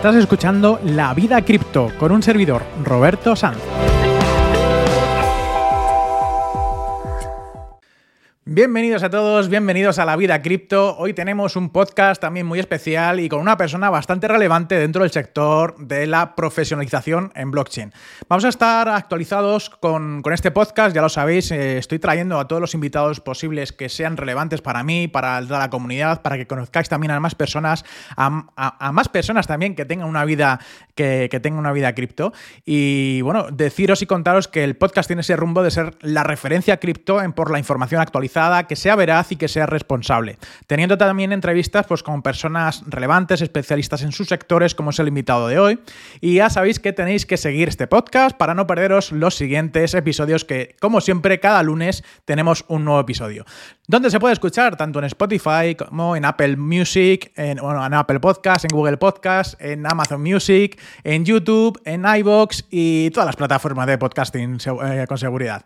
Estás escuchando La Vida Cripto con un servidor, Roberto Sanz. Bienvenidos a todos, bienvenidos a la vida cripto. Hoy tenemos un podcast también muy especial y con una persona bastante relevante dentro del sector de la profesionalización en blockchain. Vamos a estar actualizados con, este podcast, ya lo sabéis, eh, estoy trayendo a todos los invitados posibles que sean relevantes para mí, para la comunidad, para que conozcáis también a más personas, a, más personas también que tengan una vida que, que tengan una vida cripto. Y bueno, deciros y contaros que el podcast tiene ese rumbo de ser la referencia cripto en por la información actualizada que sea veraz y que sea responsable. Teniendo también entrevistas pues, con personas relevantes, especialistas en sus sectores, como es el invitado de hoy. Y ya sabéis que tenéis que seguir este podcast para no perderos los siguientes episodios que, como siempre, cada lunes tenemos un nuevo episodio. ¿Dónde se puede escuchar? Tanto en Spotify como en Apple Music, en, en Apple Podcast, en Google Podcast, en Amazon Music, en YouTube, en iBox y todas las plataformas de podcasting eh, con seguridad.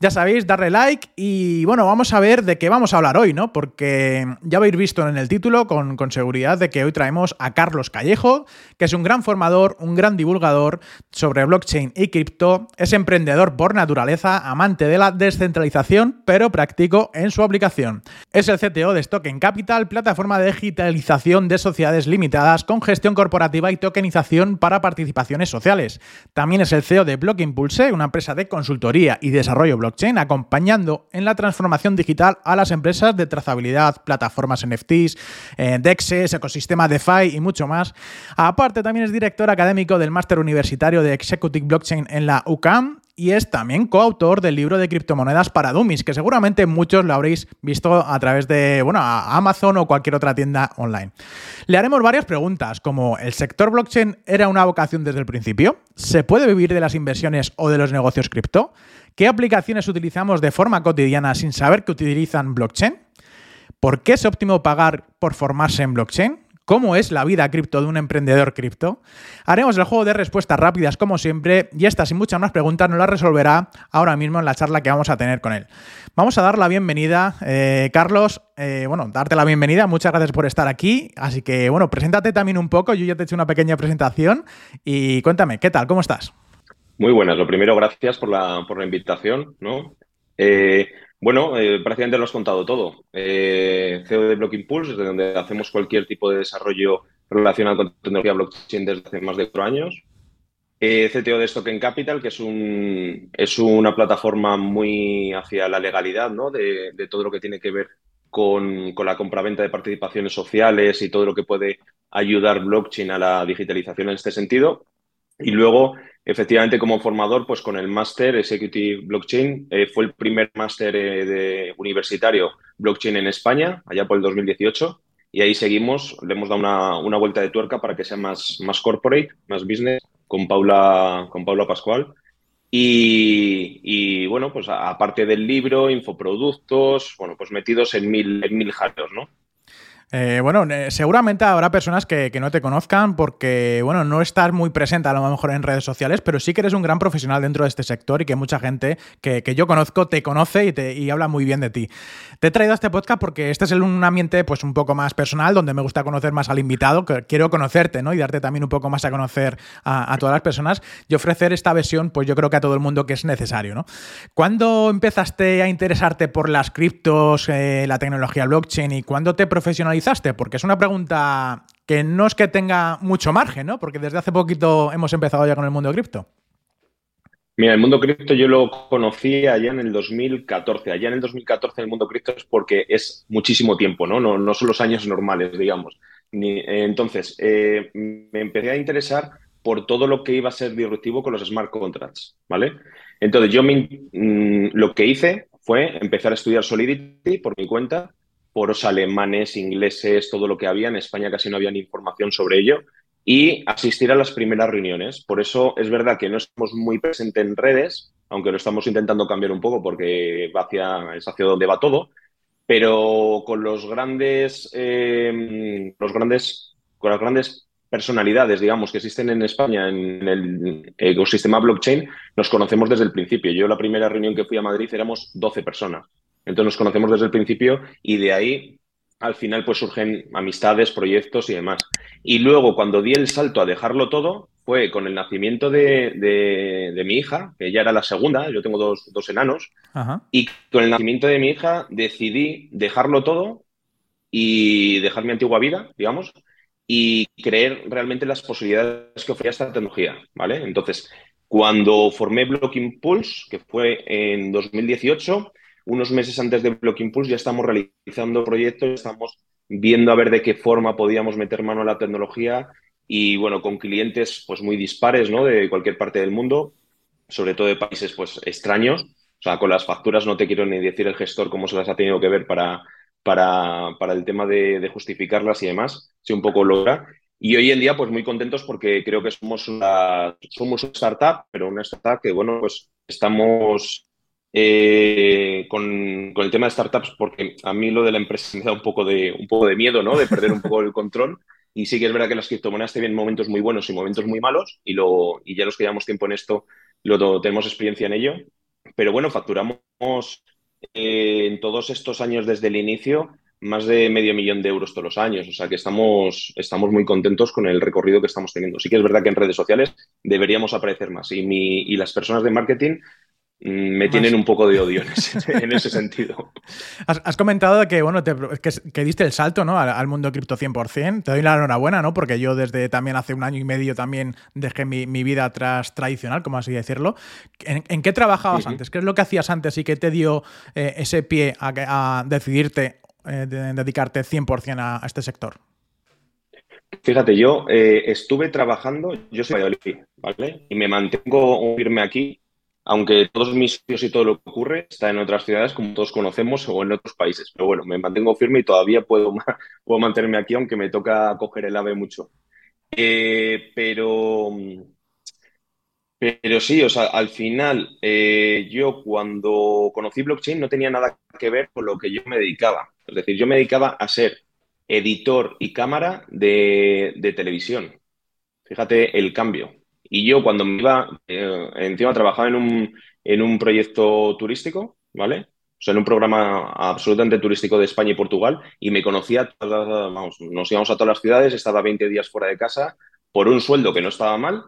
Ya sabéis, darle like y bueno, vamos a ver de qué vamos a hablar hoy, ¿no? Porque ya habéis visto en el título con, con seguridad de que hoy traemos a Carlos Callejo, que es un gran formador, un gran divulgador sobre blockchain y cripto, es emprendedor por naturaleza, amante de la descentralización, pero práctico en su aplicación. Es el CTO de Token Capital, plataforma de digitalización de sociedades limitadas con gestión corporativa y tokenización para participaciones sociales. También es el CEO de Block Impulse, una empresa de consultoría y desarrollo blockchain blockchain, acompañando en la transformación digital a las empresas de trazabilidad, plataformas NFTs, eh, DEXes, ecosistema DeFi y mucho más. Aparte, también es director académico del máster universitario de Executive Blockchain en la UCAM y es también coautor del libro de criptomonedas para dummies, que seguramente muchos lo habréis visto a través de bueno, Amazon o cualquier otra tienda online. Le haremos varias preguntas, como ¿el sector blockchain era una vocación desde el principio? ¿Se puede vivir de las inversiones o de los negocios cripto? ¿Qué aplicaciones utilizamos de forma cotidiana sin saber que utilizan blockchain? ¿Por qué es óptimo pagar por formarse en blockchain? ¿Cómo es la vida cripto de un emprendedor cripto? Haremos el juego de respuestas rápidas como siempre y estas y muchas más preguntas nos las resolverá ahora mismo en la charla que vamos a tener con él. Vamos a dar la bienvenida, eh, Carlos, eh, bueno, darte la bienvenida, muchas gracias por estar aquí, así que bueno, preséntate también un poco, yo ya te he hecho una pequeña presentación y cuéntame, ¿qué tal? ¿Cómo estás? Muy buenas. Lo primero, gracias por la, por la invitación. ¿no? Eh, bueno, eh, prácticamente lo has contado todo. Eh, CEO de Block Impulse, desde donde hacemos cualquier tipo de desarrollo relacionado con tecnología blockchain desde hace más de cuatro años. CTO de Stocken Capital, que es, un, es una plataforma muy hacia la legalidad ¿no? de, de todo lo que tiene que ver con, con la compraventa de participaciones sociales y todo lo que puede ayudar blockchain a la digitalización en este sentido. Y luego Efectivamente, como formador, pues con el máster Executive Blockchain, eh, fue el primer máster eh, universitario blockchain en España, allá por el 2018, y ahí seguimos, le hemos dado una, vuelta de tuerca para que sea más, más corporate, más business, con Paula, con Paula Pascual. Y, bueno, pues aparte del libro, infoproductos, bueno, pues metidos en mil, en mil ¿no? Eh, bueno, eh, seguramente habrá personas que, no te conozcan porque, bueno, no estás muy presente a lo mejor en redes sociales, pero sí que eres un gran profesional dentro de este sector y que mucha gente que, yo conozco te conoce y, te, y habla muy bien de ti. Te he traído a este podcast porque este es un ambiente pues un poco más personal, donde me gusta conocer más al invitado, que quiero conocerte, ¿no? Y darte también un poco más a conocer a, todas las personas y ofrecer esta versión, pues yo creo que a todo el mundo que es necesario, ¿no? ¿Cuándo empezaste a interesarte por las criptos, eh, la tecnología blockchain y cuándo te profesionalizaste? Porque es una pregunta que no es que tenga mucho margen, ¿no? Porque desde hace poquito hemos empezado ya con el mundo cripto. Mira, el mundo cripto yo lo conocí allá en el 2014. Allá en el 2014 el mundo cripto es porque es muchísimo tiempo, ¿no? No, no son los años normales, digamos. entonces, eh, me empecé a interesar por todo lo que iba a ser disruptivo con los smart contracts, ¿vale? Entonces, yo mm, lo que hice fue empezar a estudiar Solidity por mi cuenta foros alemanes, ingleses, todo lo que había. En España casi no había información sobre ello. y asistir a las primeras reuniones. Por eso es verdad que no estamos muy presentes en redes, aunque lo estamos intentando cambiar un poco porque va hacia, es hacia donde va todo, pero con los grandes, eh, los grandes, con las grandes personalidades, digamos, que existen en España en el ecosistema blockchain, nos conocemos desde el principio. Yo la primera reunión que fui a Madrid éramos 12 personas. Entonces nos conocemos desde el principio y de ahí al final pues surgen amistades, proyectos y demás. Y luego cuando di el salto a dejarlo todo, fue con el nacimiento de, mi hija, que ya era la segunda, yo tengo dos, dos enanos, y con el nacimiento de mi hija decidí dejarlo todo y dejar mi antigua vida, digamos, y creer realmente las posibilidades que ofrecía esta tecnología, ¿vale? Entonces, cuando formé Block Impulse, que fue en 2018, unos meses antes de Block Impulse ya estamos realizando proyectos, estamos viendo a ver de qué forma podíamos meter mano a la tecnología y bueno, con clientes pues muy dispares, ¿no? De cualquier parte del mundo, sobre todo de países pues extraños. O sea, con las facturas no te quiero ni decir el gestor cómo se las ha tenido que ver para, para, para el tema de, justificarlas y demás, si un poco logra. Y hoy en día, pues muy contentos porque creo que somos una, somos una startup, pero una startup que, bueno, pues estamos eh, con, el tema de startups, porque a mí lo de la empresa me da un poco de, un poco de miedo, ¿no? De perder un poco el control. Y sí que es verdad que las criptomonedas tienen momentos muy buenos y momentos muy malos, y, lo, y ya los que llevamos tiempo en esto, lo, tenemos experiencia en ello. Pero bueno, facturamos eh, en todos estos años desde el inicio más de medio millón de euros todos los años. O sea que estamos, estamos muy contentos con el recorrido que estamos teniendo. Sí que es verdad que en redes sociales deberíamos aparecer más. Y, y las personas de marketing me tienen un poco de odio en ese, sentido. Has, comentado que, bueno, que, diste el salto ¿no? al, mundo cripto 100%. Te doy la enhorabuena, ¿no? Porque yo desde también hace un año y medio también dejé mi, vida atrás tradicional, como así decirlo. ¿En, qué trabajabas antes? ¿Qué es lo que hacías antes y qué te dio eh, ese pie a, decidirte eh, dedicarte 100% a, este sector? Fíjate, yo eh, estuve trabajando, yo soy de ¿vale? Y me mantengo firme aquí aunque todos mis sitios y todo lo que ocurre está en otras ciudades, como todos conocemos, o en otros países. Pero bueno, me mantengo firme y todavía puedo, puedo mantenerme aquí, aunque me toca coger el ave mucho. Eh, pero, pero sí, o sea, al final, eh, yo cuando conocí blockchain no tenía nada que ver con lo que yo me dedicaba. Es decir, yo me dedicaba a ser editor y cámara de, de televisión. Fíjate el cambio. Y yo cuando me iba, eh, encima trabajaba en un, en un proyecto turístico, ¿vale? O sea, en un programa absolutamente turístico de España y Portugal, y me conocía, vamos, nos íbamos a todas las ciudades, estaba 20 días fuera de casa por un sueldo que no estaba mal,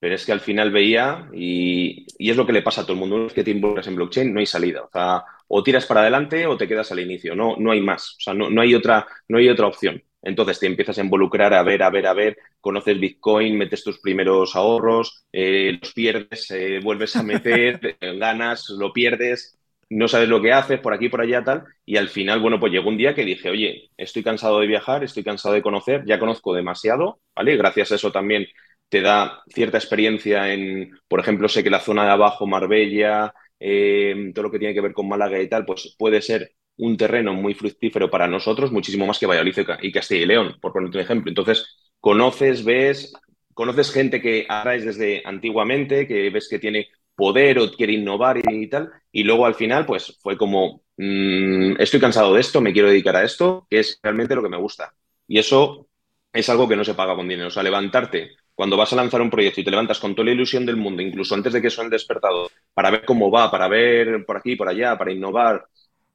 pero es que al final veía, y, y es lo que le pasa a todo el mundo, una vez que te involucras en blockchain, no hay salida. O sea, o tiras para adelante o te quedas al inicio, no, no hay más, o sea, no, no, hay otra, no hay otra opción. Entonces te empiezas a involucrar, a ver, a ver, a ver, conoces Bitcoin, metes tus primeros ahorros, eh, los pierdes, eh, vuelves a meter, ganas, lo pierdes, no sabes lo que haces, por aquí, por allá, tal. Y al final, bueno, pues llegó un día que dije, oye, estoy cansado de viajar, estoy cansado de conocer, ya conozco demasiado, ¿vale? Gracias a eso también te da cierta experiencia en, por ejemplo, sé que la zona de abajo, Marbella, eh, todo lo que tiene que ver con Málaga y tal, pues puede ser un terreno muy fructífero para nosotros, muchísimo más que Valladolid y Castilla y León, por ponerte un ejemplo. Entonces, conoces, ves, conoces gente que atraes desde antiguamente, que ves que tiene poder o quiere innovar y, tal, y luego al final, pues fue como, mm, estoy cansado de esto, me quiero dedicar a esto, que es realmente lo que me gusta. Y eso es algo que no se paga con dinero. O sea, levantarte cuando vas a lanzar un proyecto y te levantas con toda la ilusión del mundo, incluso antes de que suene despertado, para ver cómo va, para ver por aquí, por allá, para innovar,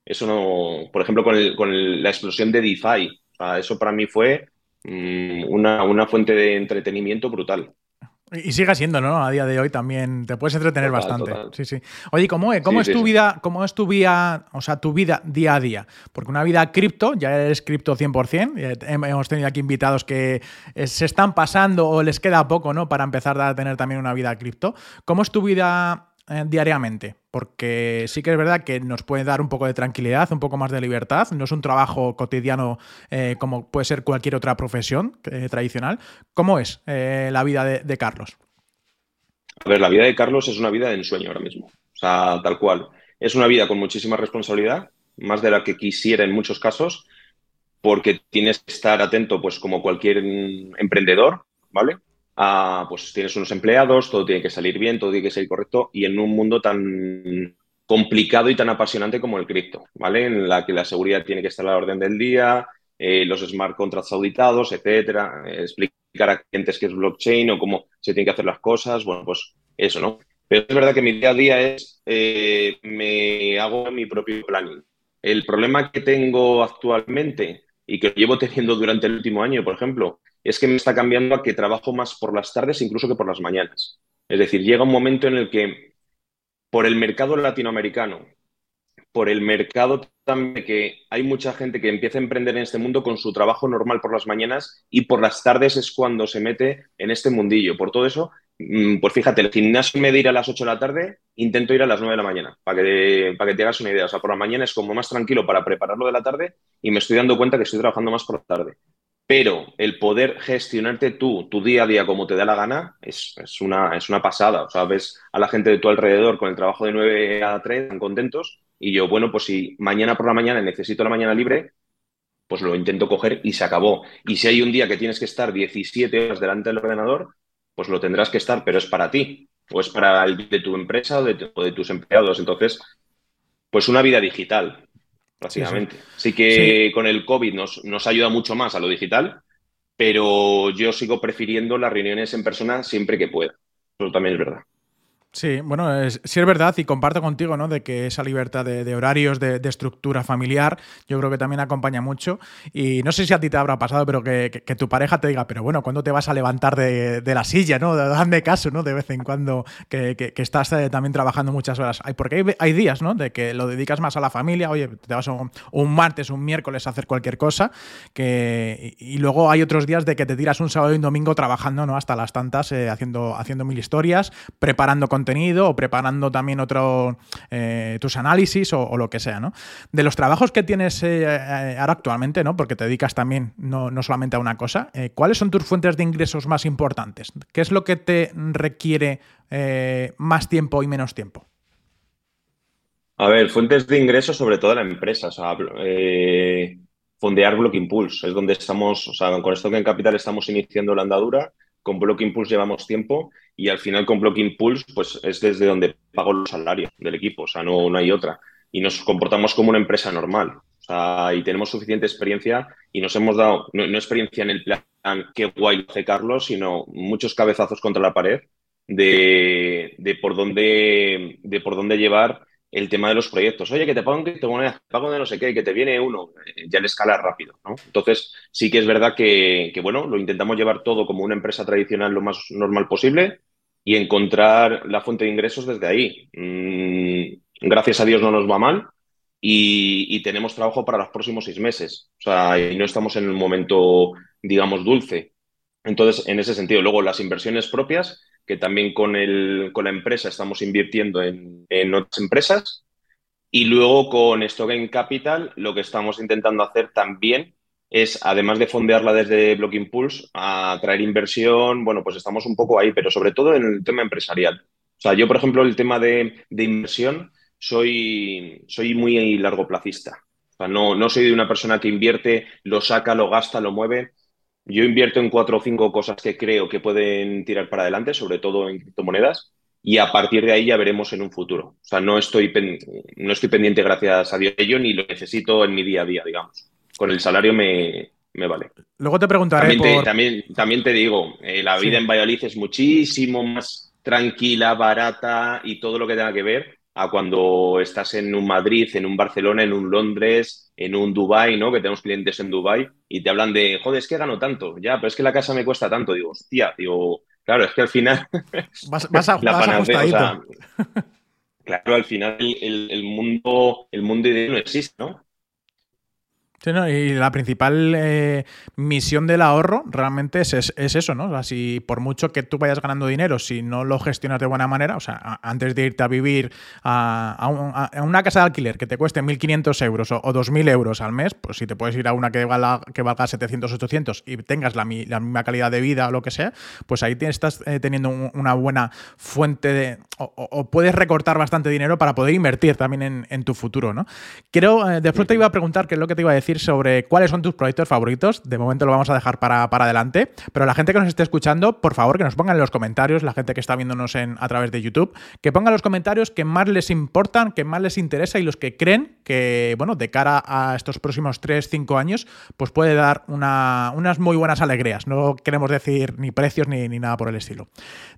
eso no, por ejemplo, con, la explosión de DeFi, eso para mí fue mm, una, fuente de entretenimiento brutal. Y sigue siendo, ¿no? A día de hoy también te puedes entretener bastante. Sí, sí. Oye, ¿cómo es, cómo es tu vida, cómo es tu vida, o sea, tu vida día a día? Porque una vida cripto, ya eres cripto 100%, hemos tenido aquí invitados que eh, se están pasando o les queda poco, ¿no? Para empezar a tener también una vida cripto. ¿Cómo es tu vida eh, diariamente, porque sí que es verdad que nos puede dar un poco de tranquilidad, un poco más de libertad. No es un trabajo cotidiano eh, como puede ser cualquier otra profesión eh, tradicional. ¿Cómo es la vida de, Carlos? A ver, la vida de Carlos es una vida de ensueño ahora mismo. O sea, tal cual. Es una vida con muchísima responsabilidad, más de la que quisiera en muchos casos, porque tienes que estar atento, pues como cualquier emprendedor, ¿vale? Pues tienes unos empleados, todo tiene que salir bien, todo tiene que ser correcto y en un mundo tan complicado y tan apasionante como el cripto, ¿vale? En la que la seguridad tiene que estar a la orden del día, eh, los smart contracts auditados, etcétera, explicar a clientes qué es blockchain o cómo se tienen que hacer las cosas, bueno, pues eso, ¿no? Pero es verdad que mi día a día es, eh, me hago mi propio planning. El problema que tengo actualmente y que llevo teniendo durante el último año, por ejemplo, es que me está cambiando a que trabajo más por las tardes incluso que por las mañanas. Es decir, llega un momento en el que por el mercado latinoamericano, por el mercado también que hay mucha gente que empieza a emprender en este mundo con su trabajo normal por las mañanas y por las tardes es cuando se mete en este mundillo. Por todo eso, mm, pues fíjate, el gimnasio me de ir a las 8 de la tarde, intento ir a las 9 de la mañana, para que, para que te hagas una idea. O sea, por la mañana es como más tranquilo para prepararlo de la tarde y me estoy dando cuenta que estoy trabajando más por la tarde. Pero el poder gestionarte tú, tu día a día como te da la gana, es, una, es una pasada. O sea, ves a la gente de tu alrededor con el trabajo de 9 a 3 tan contentos y yo, bueno, pues si mañana por la mañana necesito la mañana libre, pues lo intento coger y se acabó. Y si hay un día que tienes que estar 17 horas delante del ordenador, pues lo tendrás que estar, pero es para ti, o es para el de tu empresa o de, o de tus empleados. Entonces, pues una vida digital, básicamente. Sí, que con el COVID nos, nos ayuda mucho más a lo digital, pero yo sigo prefiriendo las reuniones en persona siempre que pueda. Eso también es verdad. Sí, bueno, sí es verdad y comparto contigo, ¿no? De que esa libertad de, horarios, de, estructura familiar, yo creo que también acompaña mucho. Y no sé si a ti te habrá pasado, pero que, tu pareja te diga, pero bueno, ¿cuándo te vas a levantar de, la silla, ¿no? Dame caso, ¿no? De vez en cuando que, estás eh, también trabajando muchas horas. Porque hay, días, ¿no? De que lo dedicas más a la familia, oye, te vas un, martes, un miércoles a hacer cualquier cosa, que, y, luego hay otros días de que te tiras un sábado y un domingo trabajando, ¿no? Hasta las tantas, eh, haciendo, haciendo mil historias, preparando contenido contenido o preparando también otro, eh, tus análisis o, lo que sea, ¿no? De los trabajos que tienes eh, eh, ahora actualmente, ¿no? Porque te dedicas también no, solamente a una cosa, ¿cuáles son tus fuentes de ingresos más importantes? ¿Qué es lo que te requiere más tiempo y menos tiempo? A ver, fuentes de ingresos sobre todo la empresa, o sea, fondear Block Impulse, es donde estamos, o sea, con esto que en Capital estamos iniciando la andadura con Block Impulse llevamos tiempo y al final con Block Impulse pues es desde donde pago los salarios del equipo, o sea, no, no hay otra. Y nos comportamos como una empresa normal, o sea, y tenemos suficiente experiencia y nos hemos dado, no, experiencia en el plan qué guay hace Carlos, sino muchos cabezazos contra la pared de, de, por, dónde, de por dónde llevar el tema de los proyectos. Oye, que te pago te pago de no sé qué, que te viene uno, eh, ya le escala rápido, ¿no? Entonces, sí que es verdad que, bueno, lo intentamos llevar todo como una empresa tradicional lo más normal posible y encontrar la fuente de ingresos desde ahí. Mm, gracias a Dios no nos va mal y, tenemos trabajo para los próximos seis meses. O sea, y no estamos en el momento, digamos, dulce. Entonces, en ese sentido, luego las inversiones propias que también con, el, con la empresa estamos invirtiendo en, otras empresas. Y luego con Stock Capital lo que estamos intentando hacer también es, además de fondearla desde Block Impulse, a traer inversión, bueno, pues estamos un poco ahí, pero sobre todo en el tema empresarial. O sea, yo, por ejemplo, el tema de, inversión, soy, soy muy largoplacista. O sea, no, no soy de una persona que invierte, lo saca, lo gasta, lo mueve. Yo invierto en cuatro o cinco cosas que creo que pueden tirar para adelante, sobre todo en criptomonedas, y a partir de ahí ya veremos en un futuro. O sea, no estoy, no estoy pendiente, gracias a Dios, de ello, ni lo necesito en mi día a día, digamos. Con el salario me, vale. Luego te preguntaré. También, te, también, te digo, eh, la vida en Valladolid es muchísimo más tranquila, barata y todo lo que tenga que ver a cuando estás en un Madrid, en un Barcelona, en un Londres, en un Dubai, ¿no? Que tenemos clientes en Dubai y te hablan de, joder, es que gano tanto, ya, pero es que la casa me cuesta tanto. Digo, hostia, digo, claro, es que al final vas, a, la claro, al final el, mundo, el mundo ideal no existe, ¿no? Y la principal eh, misión del ahorro realmente es, eso, ¿no? O sea, si por mucho que tú vayas ganando dinero, si no lo gestionas de buena manera, o sea, antes de irte a vivir a, una casa de alquiler que te cueste 1.500 euros o, 2.000 euros al mes, pues si te puedes ir a una que valga, que valga 700, 800 y tengas la, misma calidad de vida o lo que sea, pues ahí estás eh, teniendo una buena fuente de... O, puedes recortar bastante dinero para poder invertir también en, tu futuro, ¿no? Quiero, eh, después te iba a preguntar qué es lo que te iba a decir sobre cuáles son tus proyectos favoritos. De momento lo vamos a dejar para, para, adelante. Pero la gente que nos esté escuchando, por favor, que nos pongan en los comentarios, la gente que está viéndonos en, a través de YouTube, que pongan los comentarios que más les importan, que más les interesa y los que creen que, bueno, de cara a estos próximos 3, 5 años, pues puede dar una, unas muy buenas alegrías. No queremos decir ni precios ni, ni nada por el estilo.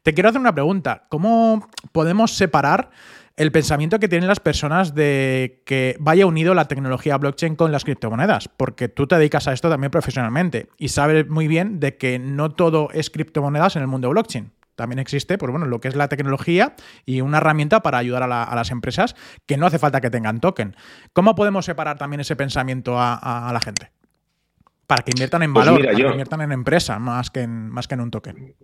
Te quiero hacer una pregunta. ¿Cómo podemos separar el pensamiento que tienen las personas de que vaya unido la tecnología blockchain con las criptomonedas, porque tú te dedicas a esto también profesionalmente y sabes muy bien de que no todo es criptomonedas en el mundo blockchain. También existe, pues bueno, lo que es la tecnología y una herramienta para ayudar a, las empresas que no hace falta que tengan token. ¿Cómo podemos separar también ese pensamiento a, la gente? Para que inviertan en pues valor, para que inviertan en empresa más que en, más que en un token.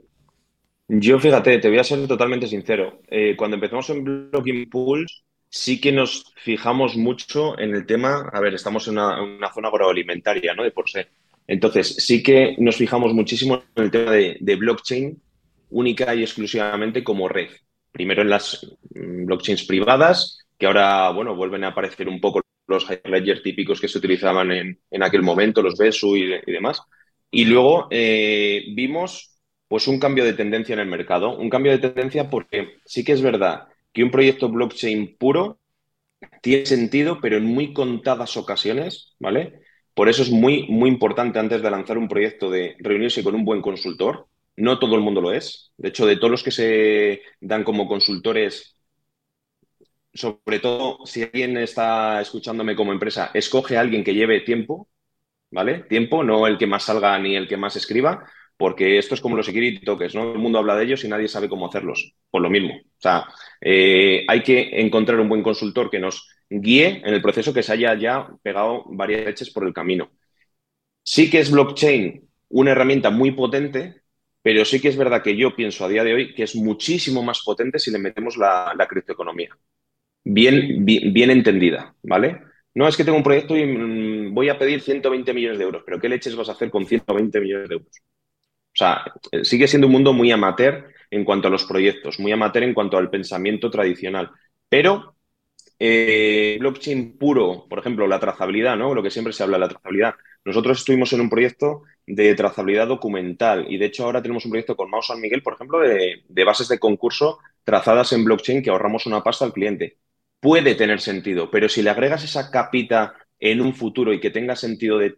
Yo, fíjate, te voy a ser totalmente sincero. Eh, cuando empezamos en Blocking Pools, sí que nos fijamos mucho en el tema. A ver, estamos en una, zona agroalimentaria, ¿no? De por sí. Entonces, sí que nos fijamos muchísimo en el tema de, blockchain única y exclusivamente como red. Primero en las mm, blockchains privadas, que ahora, bueno, vuelven a aparecer un poco los ledger típicos que se utilizaban en, aquel momento, los BESU y, demás. Y luego eh, vimos pues un cambio de tendencia en el mercado. Un cambio de tendencia porque sí que es verdad que un proyecto blockchain puro tiene sentido, pero en muy contadas ocasiones, ¿vale? Por eso es muy, muy importante antes de lanzar un proyecto de reunirse con un buen consultor. No todo el mundo lo es. De hecho, de todos los que se dan como consultores, sobre todo si alguien está escuchándome como empresa, escoge a alguien que lleve tiempo, ¿vale? Tiempo, no el que más salga ni el que más escriba, porque esto es como los security tokens, ¿no? El mundo habla de ellos y nadie sabe cómo hacerlos, por lo mismo. O sea, eh, hay que encontrar un buen consultor que nos guíe en el proceso que se haya ya pegado varias leches por el camino. Sí que es blockchain una herramienta muy potente, pero sí que es verdad que yo pienso a día de hoy que es muchísimo más potente si le metemos la, criptoeconomía. Bien, bien, entendida, ¿vale? No es que tengo un proyecto y mm, voy a pedir 120 millones de euros, pero ¿qué leches vas a hacer con 120 millones de euros? O sea, sigue siendo un mundo muy amateur en cuanto a los proyectos, muy amateur en cuanto al pensamiento tradicional. Pero eh, blockchain puro, por ejemplo, la trazabilidad, ¿no? Lo que siempre se habla de la trazabilidad. Nosotros estuvimos en un proyecto de trazabilidad documental y de hecho ahora tenemos un proyecto con Mao San Miguel, por ejemplo, de, bases de concurso trazadas en blockchain que ahorramos una pasta al cliente. Puede tener sentido, pero si le agregas esa capita en un futuro y que tenga sentido de,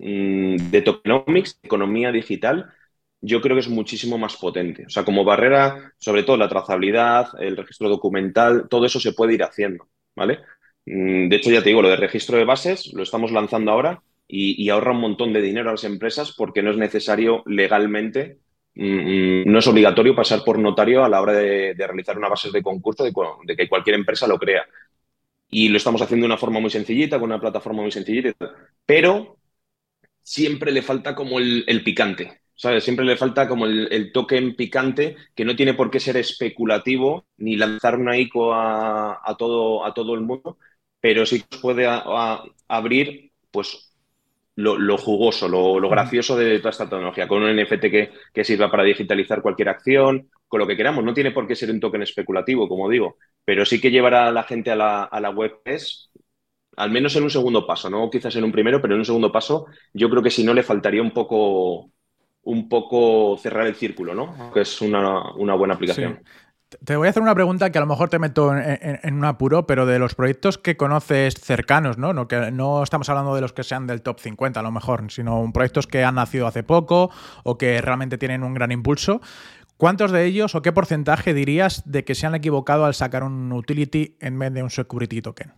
mm, de tokenomics, economía digital, yo creo que es muchísimo más potente. O sea, como barrera, sobre todo la trazabilidad, el registro documental, todo eso se puede ir haciendo, ¿vale? Mm, de hecho, ya te digo, lo de registro de bases lo estamos lanzando ahora y, ahorra un montón de dinero a las empresas porque no es necesario legalmente, mm, mm, no es obligatorio pasar por notario a la hora de, realizar una base de concurso, de, que cualquier empresa lo crea. Y lo estamos haciendo de una forma muy sencillita, con una plataforma muy sencillita, pero siempre le falta como el picante. ¿Sabes? Siempre le falta como el, token picante que no tiene por qué ser especulativo ni lanzar una ICO a, todo, a todo el mundo, pero sí puede abrir pues lo, jugoso, lo, gracioso de toda esta tecnología, con un NFT que, que, sirva para digitalizar cualquier acción, con lo que queramos. No tiene por qué ser un token especulativo, como digo, pero sí que llevará a la gente a la, a la web es al menos en un segundo paso, no quizás en un primero, pero en un segundo paso, yo creo que si no le faltaría un poco un poco cerrar el círculo, ¿no? Que es una, buena aplicación. Te voy a hacer una pregunta que a lo mejor te meto en, un apuro, pero de los proyectos que conoces cercanos, ¿no? ¿no? Que no estamos hablando de los que sean del top 50 a lo mejor, sino proyectos que han nacido hace poco o que realmente tienen un gran impulso. ¿Cuántos de ellos o qué porcentaje dirías de que se han equivocado al sacar un utility en vez de un security token?